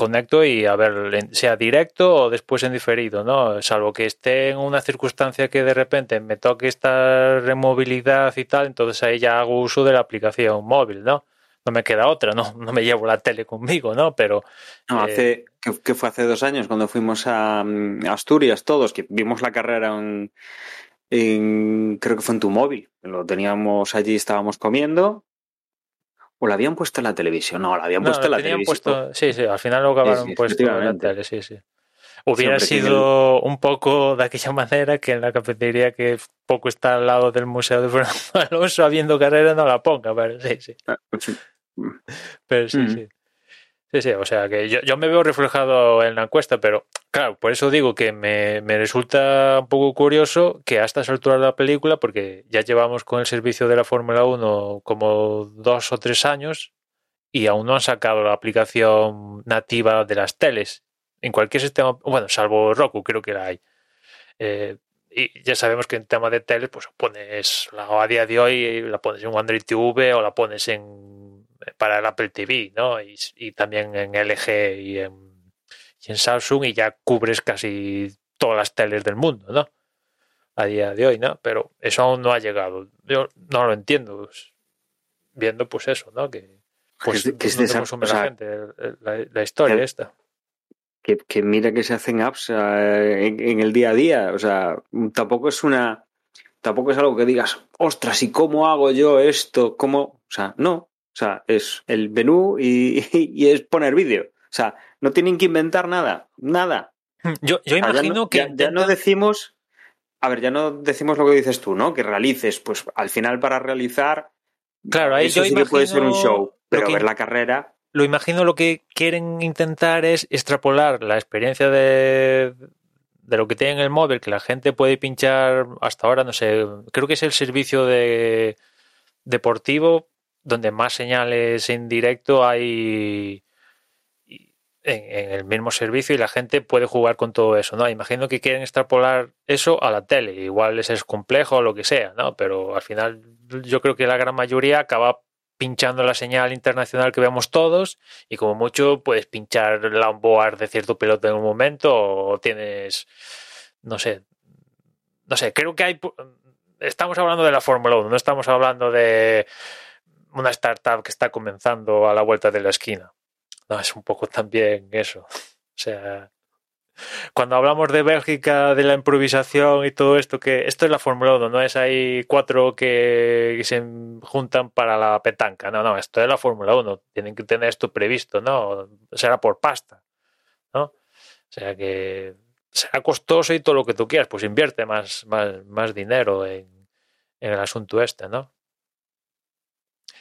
conecto y a ver, sea directo o después en diferido, ¿no? Salvo que esté en una circunstancia que de repente me toque esta removilidad y tal, entonces ahí ya hago uso de la aplicación móvil, ¿no? No me queda otra, ¿no? No me llevo la tele conmigo, ¿no? Pero... No, hace, eh, que, que, fue hace dos años cuando fuimos a, a Asturias todos, que vimos la carrera en, en, creo que fue en tu móvil. Lo teníamos allí, estábamos comiendo ¿O la habían puesto en la televisión? No, la habían puesto en la televisión. Puesto, sí, sí, al final lo acabaron sí, sí, puesto en la tele, sí, sí. Hubiera Siempre sido el... un poco de aquella manera que en la cafetería que poco está al lado del Museo de Fernando Alonso, habiendo carrera, no la ponga, pero sí, sí. Pero sí, mm. sí. Sí, sí, o sea que yo, yo, me veo reflejado en la encuesta, pero claro, por eso digo que me, me, resulta un poco curioso que a estas alturas de la película, porque ya llevamos con el servicio de la Fórmula 1 como dos o tres años y aún no han sacado la aplicación nativa de las teles. En cualquier sistema, bueno, salvo Roku, creo que la hay. Eh, y ya sabemos que en tema de teles, pues pones la, a día de hoy la pones en Android TV o la pones en para el Apple TV, ¿no? Y, y también en LG y en, y en, Samsung y ya cubres casi todas las teles del mundo, ¿no? A día de hoy, ¿no? Pero eso aún no ha llegado. Yo no lo entiendo. Pues, viendo pues eso, ¿no? Que pues que, que es de esa, consume sea, la gente, la, la historia que, esta. Que, que, mira que se hacen apps uh, en, en, el día a día. O sea, tampoco es una. Tampoco es algo que digas, ostras, ¿y cómo hago yo esto? ¿Cómo? O sea, no. O sea, es el menú y, y es poner vídeo. O sea, no tienen que inventar nada, nada. Yo, yo imagino no, que. Ya, ya, no decimos. A ver, ya no decimos lo que dices tú, ¿no? Que realices. Pues al final, para realizar. Claro, ahí eso yo sí que puede ser un show. Pero que... ver la carrera. lo imagino lo que quieren intentar es extrapolar la experiencia de, de lo que tiene en el móvil, que la gente puede pinchar hasta ahora, no sé, creo que es el servicio de deportivo donde más señales en directo hay en, el mismo servicio y la gente puede jugar con todo eso, ¿no? Imagino que quieren extrapolar eso a la tele, igual es complejo o lo que sea, ¿no? Pero al final yo creo que la gran mayoría acaba pinchando la señal internacional que vemos todos y como mucho puedes pinchar la onboard de cierto piloto en un momento o tienes, no sé, no sé, creo que hay... Estamos hablando de la Fórmula 1, no estamos hablando de una startup que está comenzando a la vuelta de la esquina. No, es un poco también eso. O sea, cuando hablamos de Bélgica, de la improvisación y todo esto, que esto es la Fórmula 1, no es ahí cuatro que se juntan para la petanca, no, no, esto es la Fórmula 1, tienen que tener esto previsto, ¿no? Será por pasta, ¿no? O sea que será costoso y todo lo que tú quieras, pues invierte más, más, más dinero en, en el asunto este, ¿no?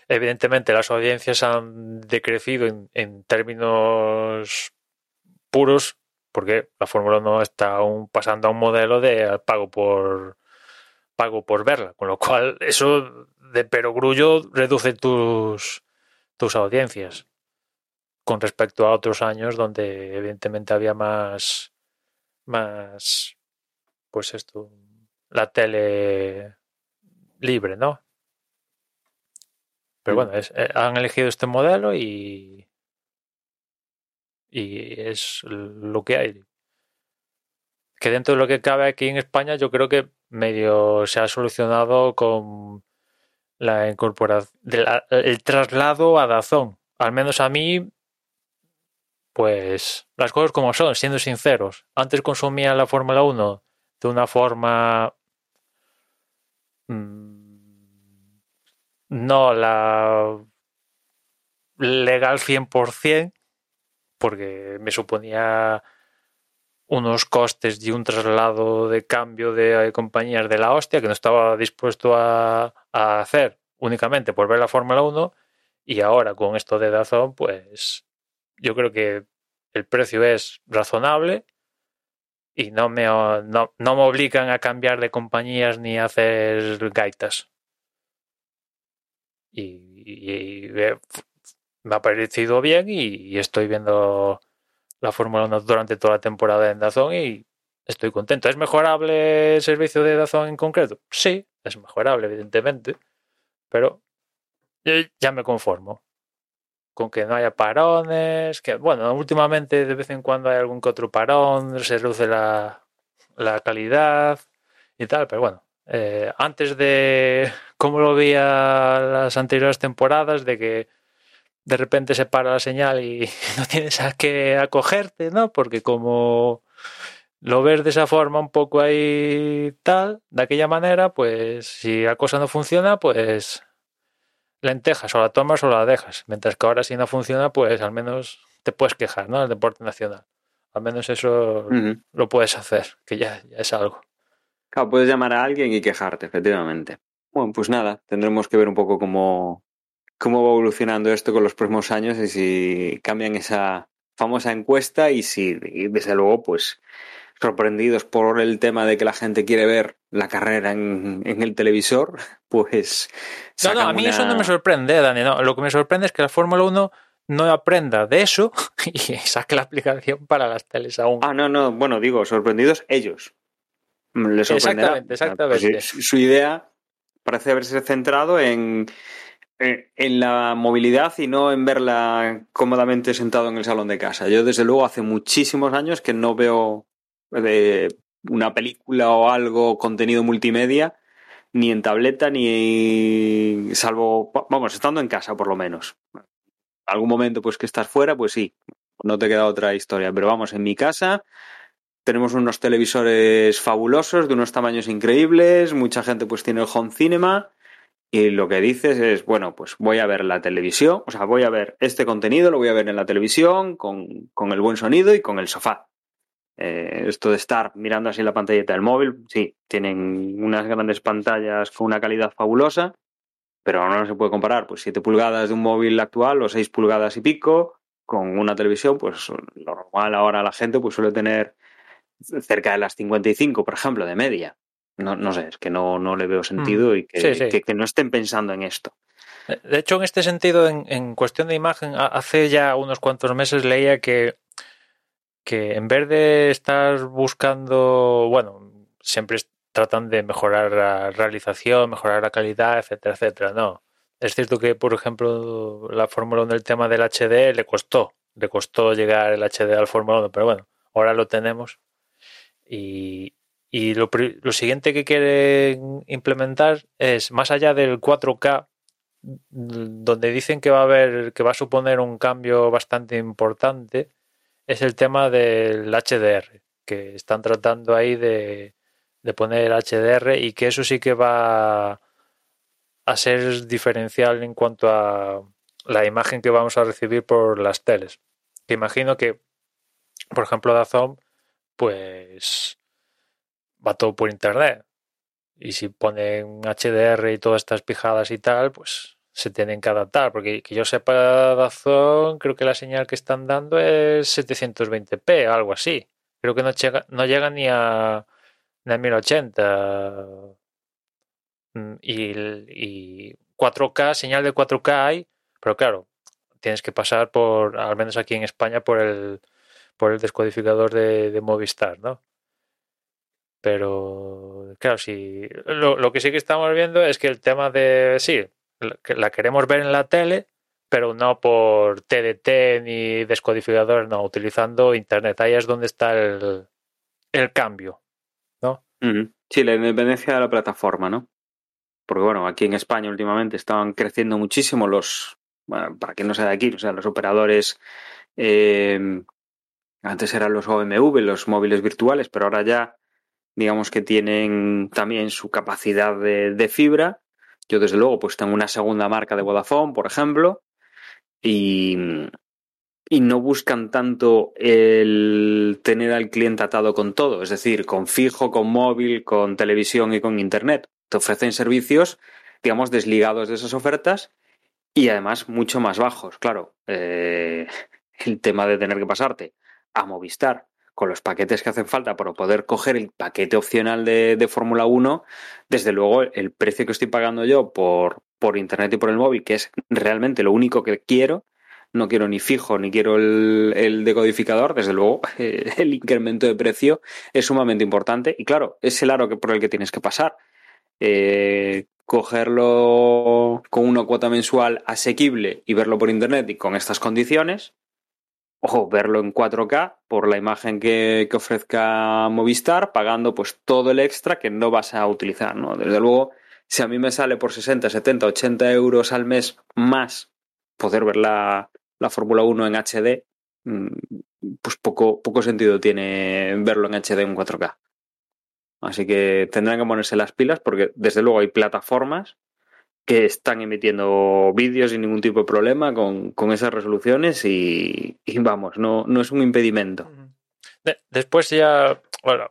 Evidentemente las audiencias han decrecido en, términos puros porque la Fórmula 1 está aún pasando a un modelo de pago por pago por verla, con lo cual eso de perogrullo reduce tus tus audiencias con respecto a otros años donde evidentemente había más más pues esto la tele libre, ¿no? Pero bueno, eh, han elegido este modelo y y es lo que hay. Que dentro de lo que cabe aquí en España, yo creo que medio se ha solucionado con la incorporación, el traslado a Dazón. Al menos a mí, pues las cosas como son, siendo sinceros. Antes consumía la Fórmula 1 de una forma mm, no la legal 100%, porque me suponía unos costes y un traslado de cambio de compañías de la hostia que no estaba dispuesto a, hacer únicamente por ver la Fórmula 1 y ahora con esto de Dazón pues yo creo que el precio es razonable y no me, no, me obligan a cambiar de compañías ni a hacer gaitas. Y, me ha parecido bien y, estoy viendo la Fórmula 1 durante toda la temporada en Dazón y estoy contento. ¿Es mejorable el servicio de Dazón en concreto? Sí, es mejorable, evidentemente, pero ya me conformo con que no haya parones, que bueno, últimamente de vez en cuando hay algún que otro parón, se reduce la, la calidad y tal, pero bueno, eh, antes de como lo veía las anteriores temporadas, de que de repente se para la señal y no tienes a qué acogerte, ¿no? Porque como lo ves de esa forma un poco ahí tal, de aquella manera, pues si la cosa no funciona, pues lentejas, o la tomas o la dejas. Mientras que ahora si no funciona, pues al menos te puedes quejar, ¿no? El deporte nacional. Al menos eso lo puedes hacer, que ya, ya es algo. Claro, puedes llamar a alguien y quejarte, efectivamente. Bueno, pues nada, tendremos que ver un poco cómo, cómo va evolucionando esto con los próximos años y si cambian esa famosa encuesta y si, desde luego, pues sorprendidos por el tema de que la gente quiere ver la carrera en, el televisor, pues... No, no, a mí eso no me sorprende, Dani. No, lo que me sorprende es que la Fórmula 1 no aprenda de eso y saque la aplicación para las teles aún. Ah, no, no, bueno, digo, sorprendidos ellos. Les Exactamente, exactamente. Pues su idea parece haberse centrado en eh, en la movilidad y no en verla cómodamente sentado en el salón de casa. Yo, desde luego, hace muchísimos años que no veo de una película o algo, contenido multimedia, ni en tableta, ni salvo, vamos, estando en casa por lo menos. Algún momento, pues que estás fuera, pues sí, no te queda otra historia. Pero vamos, en mi casa tenemos unos televisores fabulosos, de unos tamaños increíbles, mucha gente pues tiene el home cinema y lo que dices es, bueno, pues voy a ver la televisión, o sea, voy a ver este contenido, lo voy a ver en la televisión, con, con el buen sonido y con el sofá. Eh, esto de estar mirando así la pantallita del móvil, sí, tienen unas grandes pantallas con una calidad fabulosa, pero no se puede comparar pues 7 pulgadas de un móvil actual o 6 pulgadas y pico con una televisión, pues lo normal ahora la gente pues suele tener cerca de las 55, por ejemplo, de media. No, no sé, es que no, no le veo sentido mm. y que, sí, sí. Que, no estén pensando en esto. De hecho, en este sentido, en, en, cuestión de imagen, hace ya unos cuantos meses leía que, que en vez de estar buscando, bueno, siempre tratan de mejorar la realización, mejorar la calidad, etcétera, etcétera. No. Es cierto que, por ejemplo, la Fórmula 1 del tema del HD le costó, le costó llegar el HD al Fórmula 1, pero bueno, ahora lo tenemos. Y, y lo, lo, siguiente que quieren implementar es, más allá del 4K, donde dicen que va a haber, que va a suponer un cambio bastante importante, es el tema del HDR, que están tratando ahí de, de poner HDR y que eso sí que va a ser diferencial en cuanto a la imagen que vamos a recibir por las teles. Que imagino que, por ejemplo, Dazón, pues va todo por internet. Y si ponen HDR y todas estas pijadas y tal, pues se tienen que adaptar. Porque que yo sepa, Dazón, creo que la señal que están dando es 720p, algo así. Creo que no llega, no llega ni a de 1080 mm, y, 4K, señal de 4K hay, pero claro, tienes que pasar por, al menos aquí en España, por el, por el descodificador de, Movistar, ¿no? Pero, claro, sí, lo, que sí que estamos viendo es que el tema de, sí, la queremos ver en la tele, pero no por TDT ni descodificador, no, utilizando Internet. Ahí es donde está el, el cambio. Sí, la independencia de la plataforma, ¿no? Porque bueno, aquí en España últimamente estaban creciendo muchísimo los, bueno, para quien no sea de aquí, o sea, los operadores, eh, antes eran los OMV, los móviles virtuales, pero ahora ya, digamos que tienen también su capacidad de, fibra. Yo desde luego, pues tengo una segunda marca de Vodafone, por ejemplo, y, y no buscan tanto el tener al cliente atado con todo, es decir, con fijo, con móvil, con televisión y con internet. Te ofrecen servicios, digamos, desligados de esas ofertas y además mucho más bajos. Claro, eh, el tema de tener que pasarte a Movistar con los paquetes que hacen falta para poder coger el paquete opcional de, Fórmula 1, desde luego el precio que estoy pagando yo por, por Internet y por el móvil, que es realmente lo único que quiero, no quiero ni fijo ni quiero el, decodificador, desde luego el incremento de precio es sumamente importante y claro, es el aro que, por el que tienes que pasar. Eh, cogerlo con una cuota mensual asequible y verlo por internet y con estas condiciones, o verlo en 4K por la imagen que, ofrezca Movistar, pagando pues todo el extra que no vas a utilizar, ¿no? Desde luego, si a mí me sale por 60, 70, 80 euros al mes más poder ver la, la Fórmula 1 en HD, mm, pues poco, poco sentido tiene verlo en HD en 4K. Así que tendrán que ponerse las pilas porque desde luego hay plataformas que están emitiendo vídeos sin ningún tipo de problema con, esas resoluciones y, vamos, no, no es un impedimento. después ya,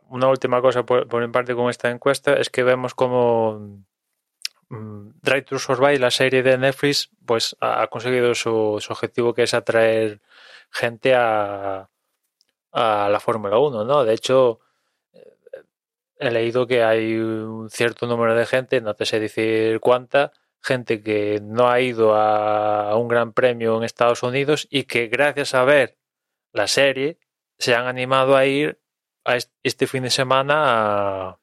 una última cosa por, por mi parte con esta encuesta es que vemos como Mm, Drive to Survive, la serie de Netflix, pues ha conseguido su, objetivo que es atraer gente a, a la Fórmula 1, ¿no? De hecho, eh, he leído que hay un cierto número de gente, no te sé decir cuánta, gente que no ha ido a un gran premio en Estados Unidos y que gracias a ver la serie se han animado a ir a este fin de semana a,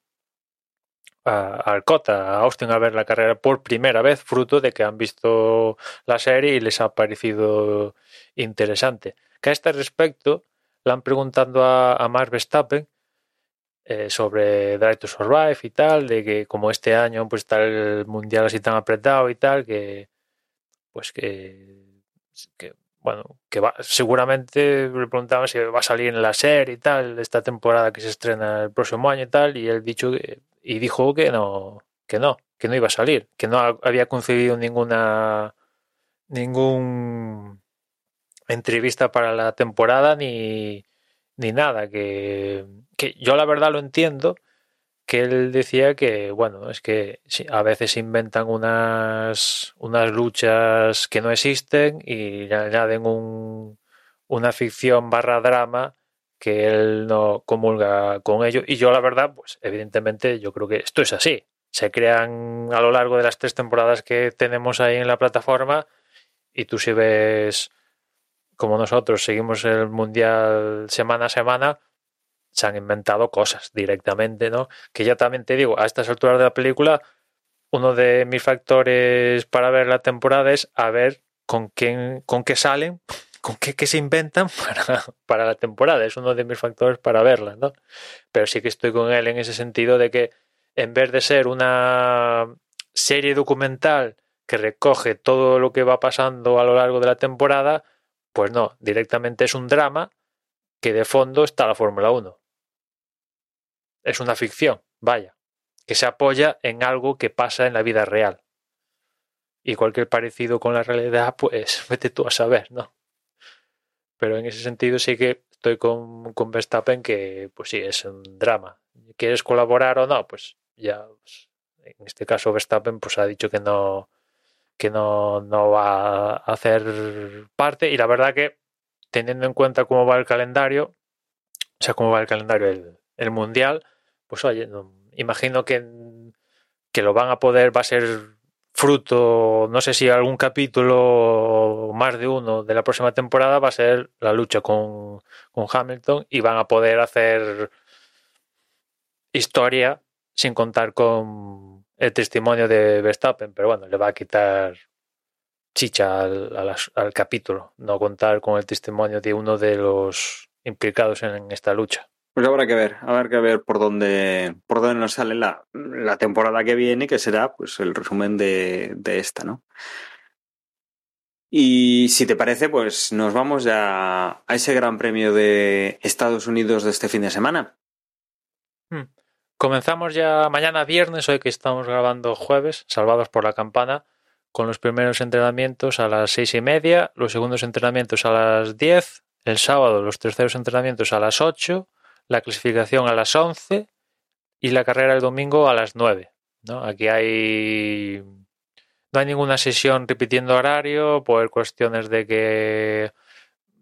a, Alcota, a Austin, a ver la carrera por primera vez, fruto de que han visto la serie y les ha parecido interesante. Que a este respecto le han preguntado a, a Mark Verstappen eh, sobre Drive to Survive y tal, de que como este año pues está el mundial así tan apretado y tal, que pues que, bueno, que va, seguramente le preguntaban si va a salir en la serie y tal, esta temporada que se estrena el próximo año y tal, y él dicho y dijo que no, que no, que no iba a salir, que no había concedido ninguna ningún entrevista para la temporada ni, ni nada, que, que yo la verdad lo entiendo, que él decía que, bueno, es que a veces inventan unas, unas luchas que no existen y añaden un, una ficción barra drama que él no comulga con ello. Y yo, la verdad, pues evidentemente yo creo que esto es así. Se crean a lo largo de las tres temporadas que tenemos ahí en la plataforma y tú si ves como nosotros seguimos el mundial semana a semana, se han inventado cosas directamente, ¿no? Que ya también te digo, a estas alturas de la película, uno de mis factores para ver la temporada es a ver con quién, con qué salen, con qué, se inventan para, para, la temporada. Es uno de mis factores para verla, ¿no? Pero sí que estoy con él en ese sentido de que en vez de ser una serie documental que recoge todo lo que va pasando a lo largo de la temporada, pues no, directamente es un drama que de fondo está la Fórmula 1 es una ficción, vaya, que se apoya en algo que pasa en la vida real. Y cualquier parecido con la realidad, pues vete tú a saber, ¿no? Pero en ese sentido sí que estoy con, con Verstappen que, pues sí, es un drama. ¿Quieres colaborar o no? Pues ya, pues, en este caso Verstappen pues ha dicho que no, que no, no va a hacer parte. Y la verdad que teniendo en cuenta cómo va el calendario, o sea, cómo va el calendario el, el mundial, pues oye, imagino que, que lo van a poder, va a ser fruto, no sé si algún capítulo más de uno de la próxima temporada va a ser la lucha con, con Hamilton y van a poder hacer historia sin contar con el testimonio de Verstappen, pero bueno, le va a quitar chicha al, al, capítulo, no contar con el testimonio de uno de los implicados en esta lucha. Pues habrá que ver, habrá que ver por dónde, por dónde nos sale la, la temporada que viene, que será pues el resumen de, de, esta, ¿no? Y si te parece, pues nos vamos ya a ese gran premio de Estados Unidos de este fin de semana. Hmm. Comenzamos ya mañana viernes, hoy que estamos grabando jueves, salvados por la campana, con los primeros entrenamientos a las seis y media, los segundos entrenamientos a las diez, el sábado los terceros entrenamientos a las ocho, la clasificación a las 11 y la carrera el domingo a las 9. ¿no? Aquí hay. No hay ninguna sesión repitiendo horario por cuestiones de que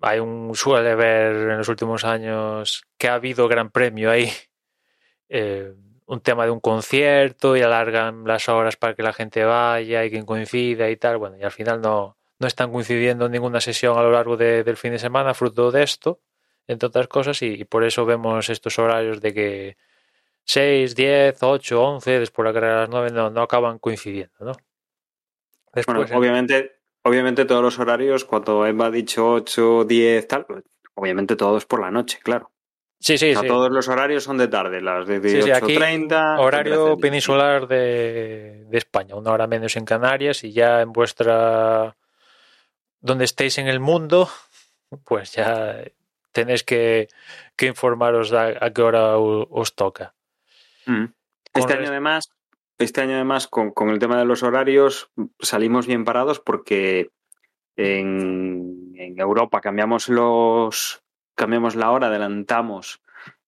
hay un suele ver en los últimos años que ha habido gran premio ahí. Eh, un tema de un concierto y alargan las horas para que la gente vaya y que coincida y tal. Bueno, y al final no, no están coincidiendo ninguna sesión a lo largo del fin de semana fruto de esto entre otras cosas, y, por eso vemos estos horarios de que 6, 10, 8, 11, después la carrera a las 9 no, no acaban coincidiendo, ¿no? Después, bueno, obviamente, obviamente todos los horarios, cuando Emma ha dicho 8, 10, tal, pues, obviamente todos por la noche, claro. Sí, sí, o sea, sí. Todos los horarios son de tarde, las de 18.30. Sí, horario peninsular de, de, España, una hora menos en Canarias y ya en vuestra. donde estéis en el mundo, pues ya tenéis que, que informaros a, a, qué hora os toca. Mm. Este año además, este año además con, con, el tema de los horarios salimos bien parados porque en, en, Europa cambiamos los cambiamos la hora, adelantamos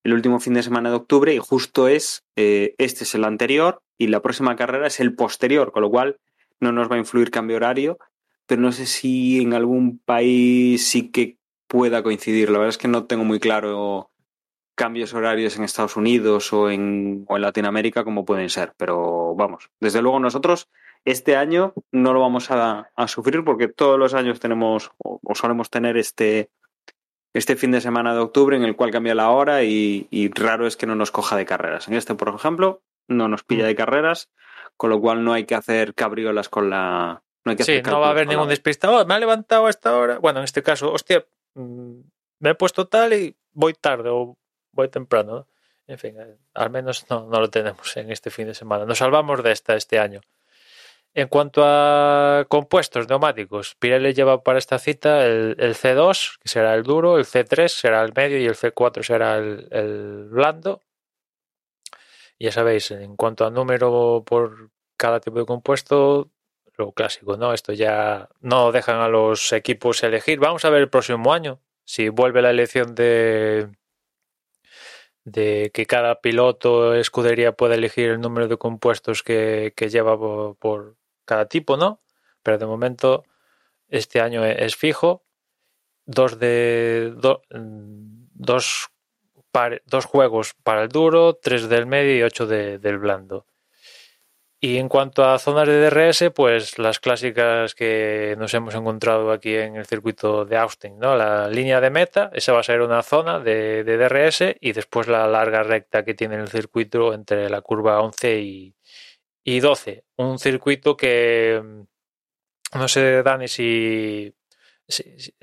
el último fin de semana de octubre y justo es eh, este es el anterior y la próxima carrera es el posterior, con lo cual no nos va a influir cambio horario, pero no sé si en algún país sí que pueda coincidir. La verdad es que no tengo muy claro cambios horarios en Estados Unidos o en, Latinoamérica como pueden ser, pero vamos, desde luego nosotros este año no lo vamos a, a sufrir porque todos los años tenemos o, o, solemos tener este, este fin de semana de octubre en el cual cambia la hora y, y, raro es que no nos coja de carreras. En este, por ejemplo, no nos pilla de carreras, con lo cual no hay que hacer cabriolas con la... No hay que sí, no va a haber ningún despistado. Oh, me ha levantado a esta hora. Bueno, en este caso, hostia, Mm, me he puesto tal y voy tarde o voy temprano. ¿no? En fin, eh, al menos no, no, lo tenemos en este fin de semana. Nos salvamos de esta este año. En cuanto a compuestos neumáticos, Pirelli lleva para esta cita el, el C2, que será el duro, el C3 será el medio y el C4 será el, blando. Ya sabéis, en cuanto a número por cada tipo de compuesto, lo clásico, ¿no? Esto ya no dejan a los equipos elegir. Vamos a ver el próximo año si vuelve la elección de que cada piloto escudería puede elegir el número de compuestos que, lleva por, cada tipo, ¿no? Pero de momento este año e, es fijo. Dos de dos, dos juegos para el duro, tres del medio y ocho del blando. Y en cuanto a zonas de DRS, pues las clásicas que nos hemos encontrado aquí en el circuito de Austin, ¿no? La línea de meta, esa va a ser una zona de, DRS y después la larga recta que tiene el circuito entre la curva 11 y, y 12. Un circuito que mm, no sé, Dani, si,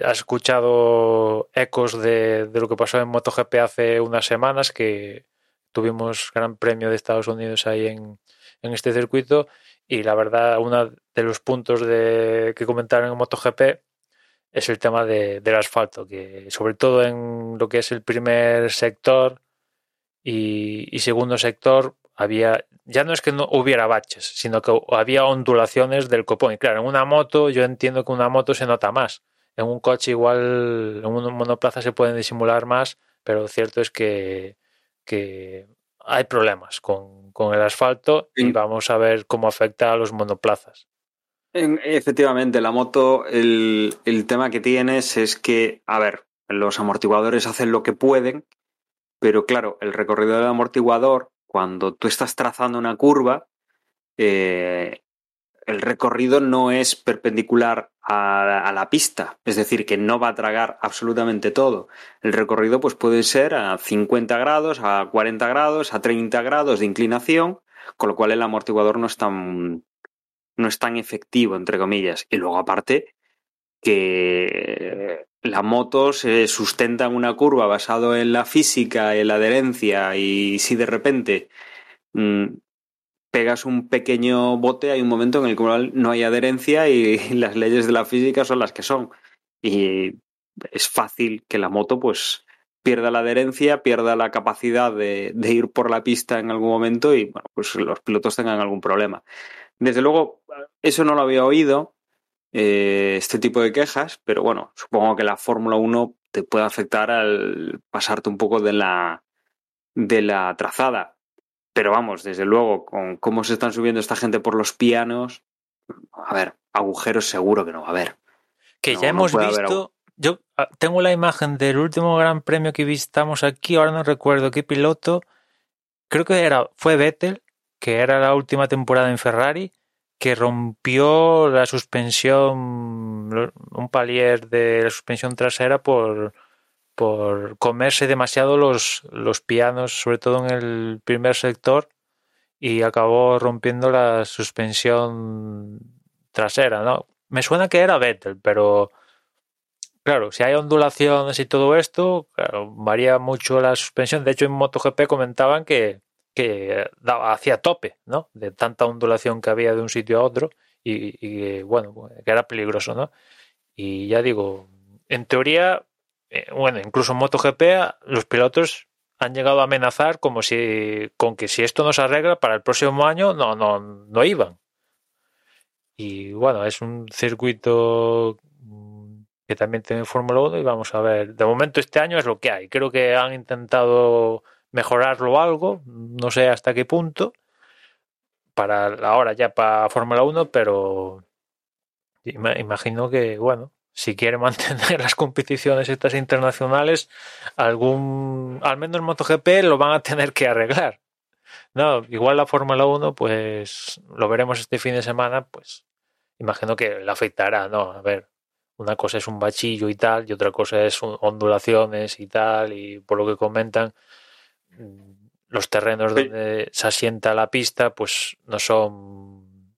has escuchado ecos de, de lo que pasó en MotoGP hace unas semanas, que tuvimos Gran Premio de Estados Unidos ahí en en este circuito y la verdad uno de los puntos de, que comentaron en MotoGP es el tema de, del asfalto, que sobre todo en lo que es el primer sector y, segundo sector había, ya no es que no hubiera baches, sino que había ondulaciones del copón. Y claro, en una moto yo entiendo que una moto se nota más. En un coche igual, en un monoplaza se pueden disimular más, pero lo cierto es que, que hay problemas con, el asfalto y vamos a ver cómo afecta a los monoplazas. efectivamente, la moto, el, tema que tienes es que, a ver, los amortiguadores hacen lo que pueden, pero claro, el recorrido del amortiguador, cuando tú estás trazando una curva, eh, el recorrido no es perpendicular a, la pista, es decir, que no va a tragar absolutamente todo. El recorrido pues puede ser a 50 grados, a 40 grados, a 30 grados de inclinación, con lo cual el amortiguador no es tan, no es tan efectivo, entre comillas. Y luego aparte que la moto se sustenta en una curva basado en la física, en la adherencia y si de repente mm, pegas un pequeño bote, hay un momento en el cual no hay adherencia y las leyes de la física son las que son. Y es fácil que la moto pues pierda la adherencia, pierda la capacidad de, ir por la pista en algún momento y bueno, pues los pilotos tengan algún problema. Desde luego, eso no lo había oído, eh, este tipo de quejas, pero bueno, supongo que la Fórmula 1 te puede afectar al pasarte un poco de la, de la trazada. Pero vamos, desde luego, con cómo se están subiendo esta gente por los pianos, a ver, agujeros seguro que no va a haber. Que ya hemos visto, yo ah, tengo la imagen del último gran premio que visitamos aquí, ahora no recuerdo qué piloto, creo que era, fue Vettel, que era la última temporada en Ferrari, que rompió la suspensión, un palier de la suspensión trasera por, por comerse demasiado los, los pianos, sobre todo en el primer sector, y acabó rompiendo la suspensión trasera, ¿no? Me suena que era Vettel, pero claro, si hay ondulaciones y todo esto, varía mucho la suspensión. De hecho, en MotoGP comentaban que, que daba, hacía tope, ¿no? De tanta ondulación que había de un sitio a otro y, bueno, que era peligroso, ¿no? Y ya digo, en teoría eh, bueno, incluso en MotoGP los pilotos han llegado a amenazar como si con que si esto no se arregla para el próximo año no no no iban. Y bueno, es un circuito que también tiene Fórmula 1 y vamos a ver. De momento este año es lo que hay. Creo que han intentado mejorarlo algo, no sé hasta qué punto, para ahora ya para Fórmula 1, pero imagino que, bueno, si quiere mantener las competiciones estas internacionales, algún, al menos MotoGP lo van a tener que arreglar. No, igual la Fórmula 1, pues lo veremos este fin de semana, pues imagino que le afectará, ¿no? A ver, una cosa es un bachillo y tal, y otra cosa es ondulaciones y tal, y por lo que comentan, los terrenos donde se asienta la pista, pues no son,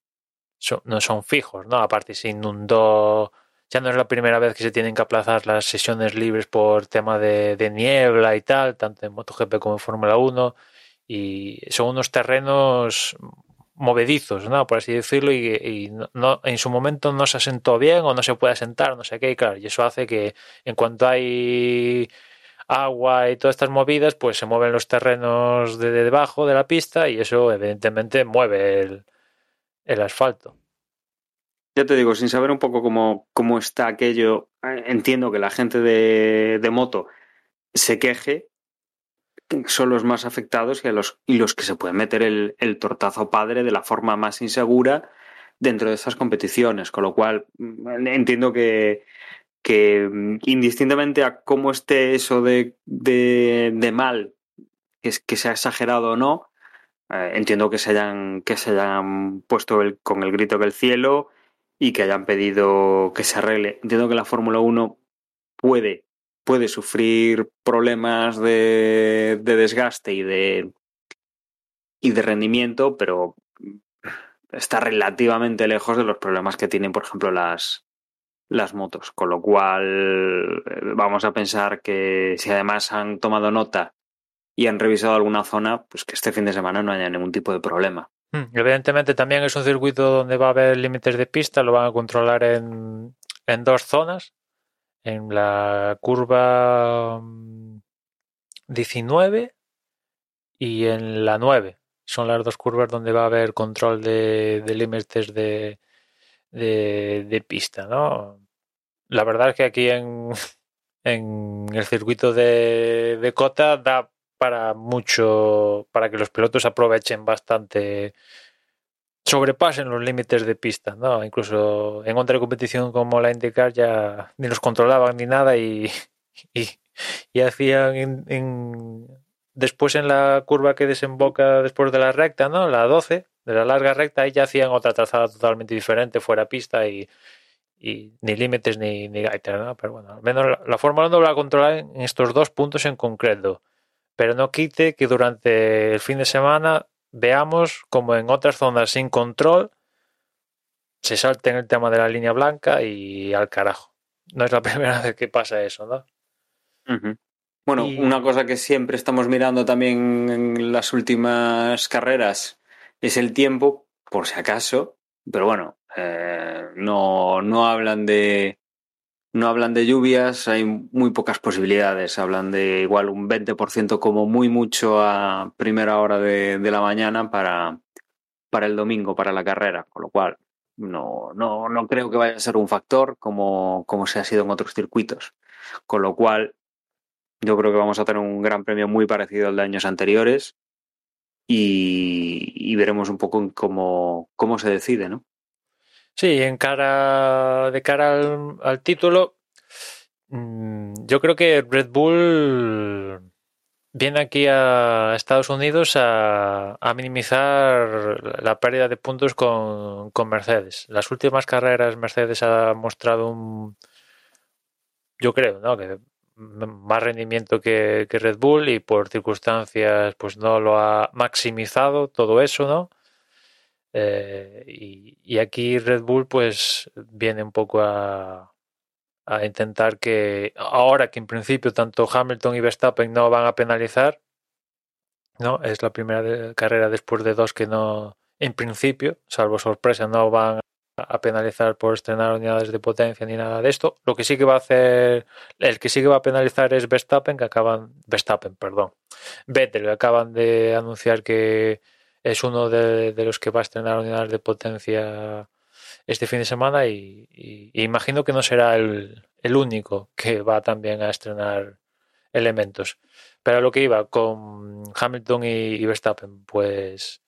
son no son fijos, ¿no? Aparte se inundó ya no es la primera vez que se tienen que aplazar las sesiones libres por tema de, niebla y tal, tanto en MotoGP como en Fórmula 1, y son unos terrenos movedizos, ¿no? por así decirlo, y, no, en su momento no se asentó bien o no se puede asentar, no sé qué, y claro, y eso hace que en cuanto hay agua y todas estas movidas, pues se mueven los terrenos de, debajo de la pista y eso evidentemente mueve el asfalto. Ya te digo, sin saber un poco cómo, cómo está aquello, eh, entiendo que la gente de, moto se queje, son los más afectados y, a los, y los que se pueden meter el, el tortazo padre de la forma más insegura dentro de estas competiciones. Con lo cual, mm, entiendo que, que mm, indistintamente a cómo esté eso de, de, mal, que, es, que sea exagerado o no, eh, entiendo que se hayan, que se hayan puesto con el grito que el cielo y que hayan pedido que se arregle. Entiendo que la Fórmula 1 puede, puede sufrir problemas de, de desgaste y de, y de rendimiento, pero está relativamente lejos de los problemas que tienen, por ejemplo, las, las motos. Con lo cual, eh, vamos a pensar que si además han tomado nota y han revisado alguna zona, pues que este fin de semana no haya ningún tipo de problema. Hmm, evidentemente también es un circuito donde va a haber límites de pista, lo van a controlar en, en dos zonas. En la curva 19 mm, y en la 9 son las dos curvas donde va a haber control de, de límites de, de, pista, ¿no? La verdad es que aquí en, en el circuito de, de Cota da para mucho, para que los pilotos aprovechen bastante, sobrepasen los límites de pista, ¿no? Incluso en otra competición como la IndyCar ya ni los controlaban ni nada y, y, hacían después en la curva que desemboca después de la recta, ¿no? La 12, de la larga recta, ahí ya hacían otra trazada totalmente diferente, fuera pista y, y ni límites ni, ni gaiter, ¿no? Pero bueno, al menos la, la Fórmula 1 va a controlar en estos dos puntos en concreto. Pero no quite que durante el fin de semana veamos como en otras zonas sin control se salten el tema de la línea blanca y al carajo. No es la primera vez que pasa eso, ¿no? Uh -huh. Bueno, y... una cosa que siempre estamos mirando también en las últimas carreras es el tiempo, por si acaso, pero bueno, eh, no, no hablan de no hablan de lluvias, hay muy pocas posibilidades, hablan de igual un 20% como muy mucho a primera hora de, de la mañana para, para el domingo, para la carrera, con lo cual no, no, no creo que vaya a ser un factor como, como se ha sido en otros circuitos. Con lo cual, yo creo que vamos a tener un gran premio muy parecido al de años anteriores y, y veremos un poco cómo, cómo se decide, ¿no? Sí, en cara, de cara al, al título, mmm, yo creo que Red Bull viene aquí a Estados Unidos a, a minimizar la pérdida de puntos con, con, Mercedes. Las últimas carreras Mercedes ha mostrado un, yo creo, ¿no? Que más rendimiento que, que, Red Bull y por circunstancias pues no lo ha maximizado todo eso, ¿no? Eh, y, y, aquí Red Bull pues viene un poco a, a, intentar que ahora que en principio tanto Hamilton y Verstappen no van a penalizar, no es la primera de, carrera después de dos que no, en principio, salvo sorpresa, no van a penalizar por estrenar unidades de potencia ni nada de esto. Lo que sí que va a hacer, el que sí que va a penalizar es Verstappen, que acaban, Verstappen, perdón, Vettel, acaban de anunciar que es uno de, los que va a estrenar unidades de potencia este fin de semana y imagino que no será el, el, único que va también a estrenar elementos. Pero lo que iba con Hamilton y, y Verstappen, pues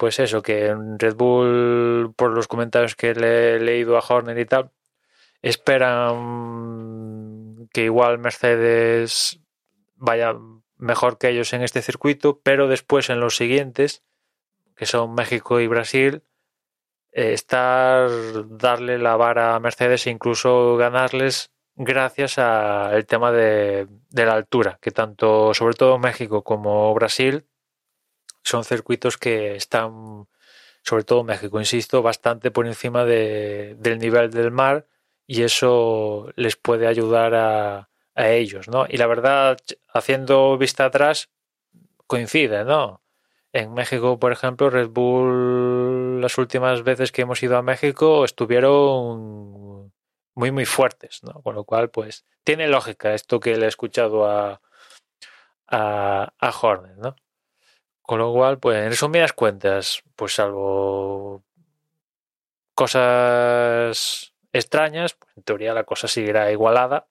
pues eso, que en Red Bull, por los comentarios que le he leído a Horner y tal, esperan que igual Mercedes vaya mejor que ellos en este circuito, pero después en los siguientes, que son México y Brasil, eh, estar darle la vara a Mercedes e incluso ganarles gracias al tema de, de la altura, que tanto, sobre todo México como Brasil, son circuitos que están, sobre todo México, insisto, bastante por encima de, del nivel del mar y eso les puede ayudar a, a, ellos, ¿no? Y la verdad, haciendo vista atrás, coincide, ¿no? En México, por ejemplo, Red Bull, las últimas veces que hemos ido a México, estuvieron muy, muy fuertes, ¿no? Con lo cual, pues, tiene lógica esto que le he escuchado a, a, a ¿no? Con lo cual, pues en resumidas cuentas, pues salvo cosas extrañas, pues en teoría la cosa seguirá igualada,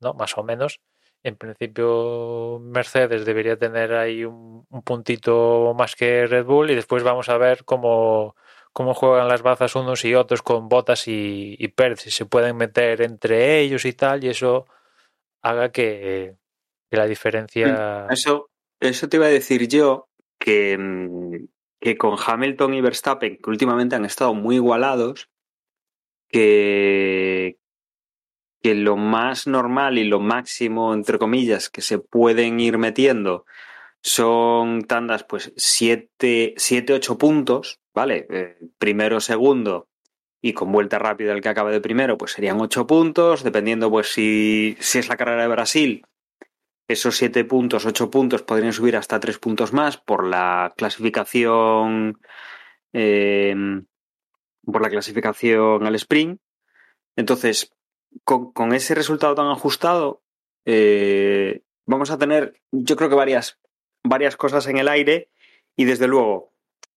¿no? Más o menos. en principio Mercedes debería tener ahí un, puntito más que Red Bull y después vamos a ver cómo, cómo juegan las bazas unos y otros con Botas y, y si se pueden meter entre ellos y tal, y eso haga que, la diferencia... Eso, eso te iba a decir yo, que, con Hamilton y Verstappen, que últimamente han estado muy igualados, que, que lo más normal y lo máximo, entre comillas, que se pueden ir metiendo son tandas, pues 7, 8 puntos, ¿vale? Eh, primero, segundo y con vuelta rápida el que acaba de primero, pues serían 8 puntos, dependiendo, pues si, si es la carrera de Brasil, esos 7 puntos, 8 puntos podrían subir hasta 3 puntos más por la clasificación. Eh, por la clasificación al sprint. Entonces, con, ese resultado tan ajustado, eh, vamos a tener, yo creo que varias, varias cosas en el aire y desde luego,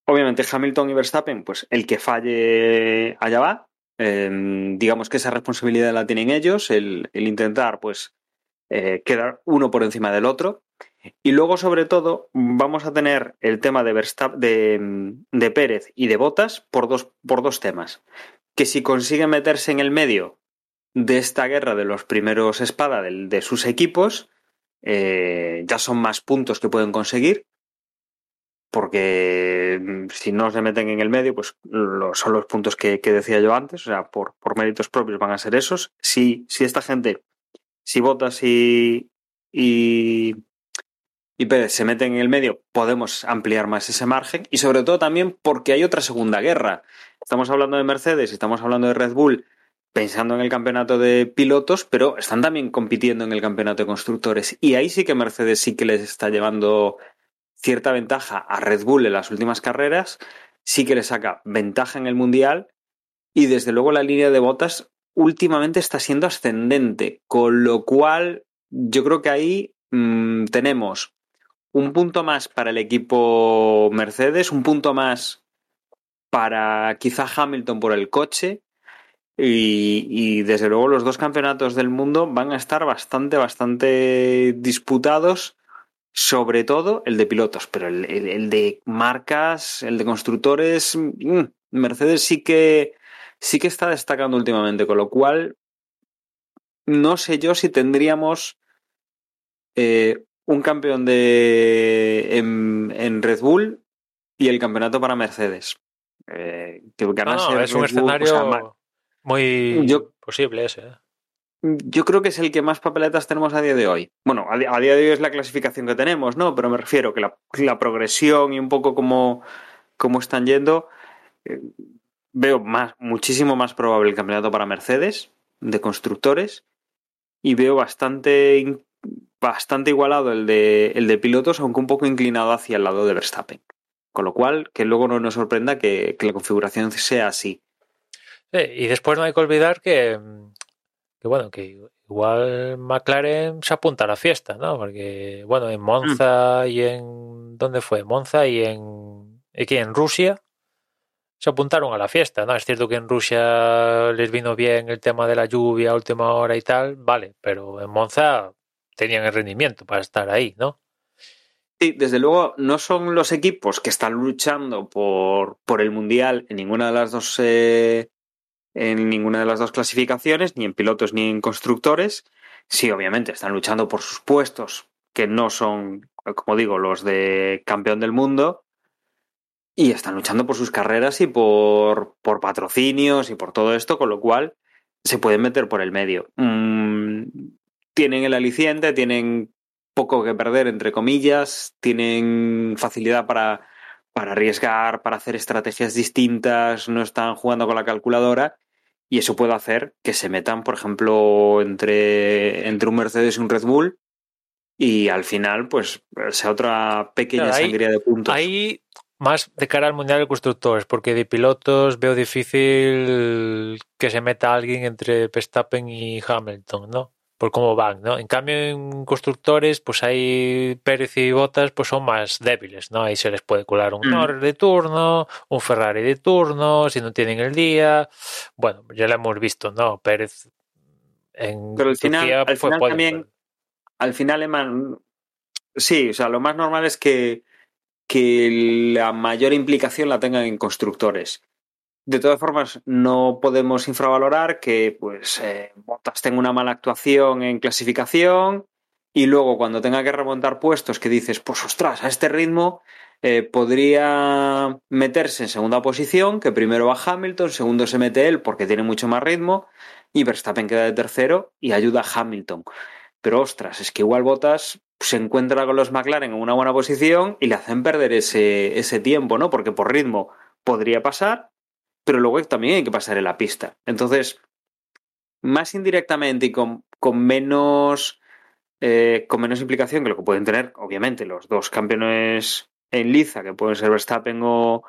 obviamente Hamilton y Verstappen, pues el que falle allá va. Em, digamos que esa responsabilidad la tienen ellos, el, intentar pues eh, quedar uno por encima del otro. Y luego, sobre todo, vamos a tener el tema de, Verstappen, de, de Pérez y de Botas por dos, por dos temas. Que si consiguen meterse en el medio de esta guerra de los primeros espada de, sus equipos, eh, ya son más puntos que pueden conseguir, porque mm, si no se meten en el medio, pues son los puntos que, decía yo antes, o sea, por, por, méritos propios van a ser esos. Si, si esta gente, si Botas y, y, Pérez se meten en el medio, podemos ampliar más ese margen y sobre todo también porque hay otra segunda guerra. Estamos hablando de Mercedes, estamos hablando de Red Bull, pensando en el campeonato de pilotos, pero están también compitiendo en el campeonato de constructores. Y ahí sí que Mercedes sí que les está llevando cierta ventaja a Red Bull en las últimas carreras, sí que le saca ventaja en el Mundial y desde luego la línea de botas últimamente está siendo ascendente, con lo cual yo creo que ahí mm, tenemos un punto más para el equipo Mercedes, un punto más para quizá Hamilton por el coche y, desde luego los dos campeonatos del mundo van a estar bastante, bastante disputados, sobre todo el de pilotos, pero el, de marcas, el de constructores, mm, Mercedes sí que, sí que está destacando últimamente, con lo cual no sé yo si tendríamos eh, un campeón de en, Red Bull y el campeonato para Mercedes. Eh, que es un escenario muy posible ese. ¿eh? Yo creo que es el que más papeletas tenemos a día de hoy. Bueno, a, día de hoy es la clasificación que tenemos, ¿no? Pero me refiero que la, progresión y un poco cómo, están yendo, veo más, muchísimo más probable el campeonato para Mercedes de constructores y veo bastante, bastante igualado el de, el de pilotos, aunque un poco inclinado hacia el lado de Verstappen. Con lo cual, que luego no nos sorprenda que la configuración sea así y después no hay que olvidar que, que, bueno, que igual McLaren se apunta a la fiesta, ¿no? Porque, bueno, en Monza mm. y en... ¿Dónde fue? Monza y en... Aquí en Rusia se apuntaron a la fiesta, ¿no? Es cierto que en Rusia les vino bien el tema de la lluvia a última hora y tal, vale, pero en Monza tenían el rendimiento para estar ahí, ¿no? Sí, desde luego no son los equipos que están luchando por, por el Mundial en ninguna de las dos eh, en ninguna de las dos clasificaciones, ni en pilotos ni en constructores. Sí, obviamente están luchando por sus puestos, que no son, como digo, los de campeón del mundo, y están luchando por sus carreras y por, por patrocinios y por todo esto, con lo cual se pueden meter por el medio. Mm, tienen el aliciente, tienen poco que perder, entre comillas, tienen facilidad para, para arriesgar, para hacer estrategias distintas, no están jugando con la calculadora y eso puede hacer que se metan, por ejemplo, entre, entre un Mercedes y un Red Bull y al final, pues, sea otra pequeña sangría de puntos. Ahí más de cara al Mundial de Constructores, porque de pilotos veo difícil que se meta alguien entre Verstappen y Hamilton, ¿no? por cómo van, ¿no? En cambio, en constructores, pues hay Pérez y Botas, pues son más débiles, ¿no? Ahí se les puede colar un mm. Norris de turno, un Ferrari de turno, si no tienen el día. Bueno, ya lo hemos visto, ¿no? Pérez en Pero al final, fue también al final, Emma, sí, o sea, lo más normal es que, que la mayor implicación la tengan en constructores. De todas formas, no podemos infravalorar que pues eh, Bottas tenga una mala actuación en clasificación y luego cuando tenga que remontar puestos que dices, pues ostras, a este ritmo eh, podría meterse en segunda posición, que primero va Hamilton, segundo se mete él porque tiene mucho más ritmo y Verstappen queda de tercero y ayuda a Hamilton. Pero ostras, es que igual Bottas se encuentra con los McLaren en una buena posición y le hacen perder ese, ese tiempo, ¿no? Porque por ritmo podría pasar, pero luego también hay que pasar en la pista. Entonces, más indirectamente y con, con menos eh, con menos implicación que lo que pueden tener, obviamente, los dos campeones en liza, que pueden ser Verstappen o,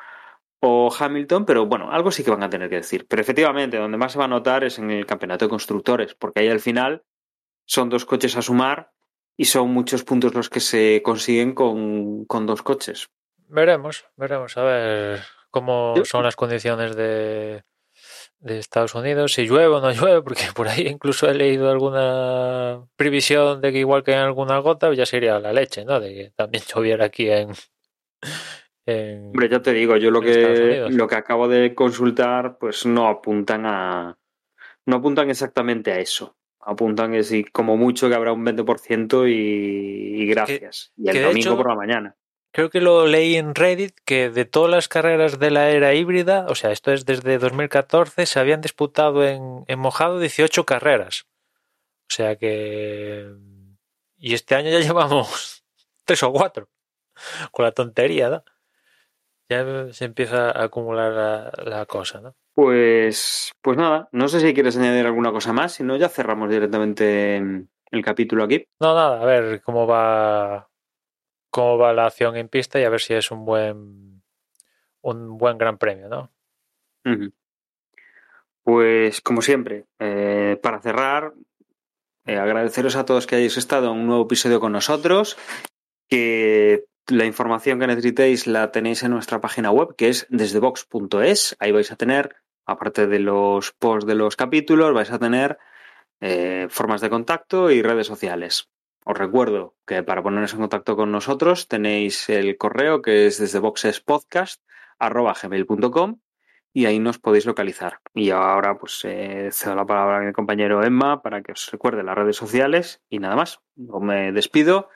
o Hamilton, pero bueno, algo sí que van a tener que decir. Pero efectivamente, donde más se va a notar es en el campeonato de constructores, porque ahí al final son dos coches a sumar y son muchos puntos los que se consiguen con, con dos coches. Veremos, veremos, a ver cómo son las condiciones de, de Estados Unidos, si llueve o no llueve, porque por ahí incluso he leído alguna previsión de que igual que en alguna gota ya sería la leche, ¿no? De que también lloviera aquí en... Hombre, ya te digo, yo lo que, lo que acabo de consultar, pues no apuntan a... No apuntan exactamente a eso. Apuntan que sí, como mucho que habrá un 20% y, y gracias. y el domingo por la mañana creo que lo leí en Reddit que de todas las carreras de la era híbrida, o sea, esto es desde 2014, se habían disputado en, mojado 18 carreras. O sea que... Y este año ya llevamos tres o cuatro. Con la tontería, ¿no? Ya se empieza a acumular la, cosa, ¿no? Pues, pues nada, no sé si quieres añadir alguna cosa más, si no ya cerramos directamente el capítulo aquí. No, nada, a ver cómo va cómo va la acción en pista y a ver si es un buen un buen gran premio, ¿no? Pues como siempre, eh, para cerrar, eh, agradeceros a todos que hayáis estado en un nuevo episodio con nosotros, que la información que necesitéis la tenéis en nuestra página web, que es desdebox.es. Ahí vais a tener, aparte de los posts de los capítulos, vais a tener eh, formas de contacto y redes sociales. Os recuerdo que para poneros en contacto con nosotros tenéis el correo que es desde boxespodcast.gmail.com y ahí nos podéis localizar. Y ahora pues eh, cedo la palabra a mi compañero Emma para que os recuerde las redes sociales y nada más. me despido.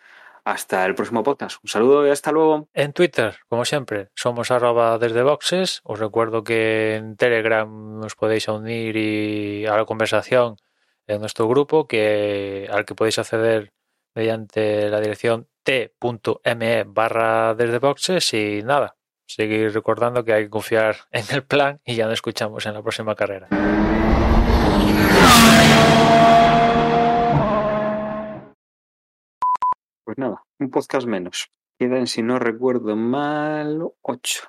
Hasta el próximo podcast. Un saludo y hasta luego. En Twitter, como siempre, somos arroba desde boxes. Os recuerdo que en Telegram nos podéis unir y a la conversación en nuestro grupo que al que podéis acceder mediante la dirección t.me barra desde boxes y nada, seguir recordando que hay que confiar en el plan y ya nos escuchamos en la próxima carrera. Nada, un podcast menos. Quedan, si no recuerdo mal, ocho.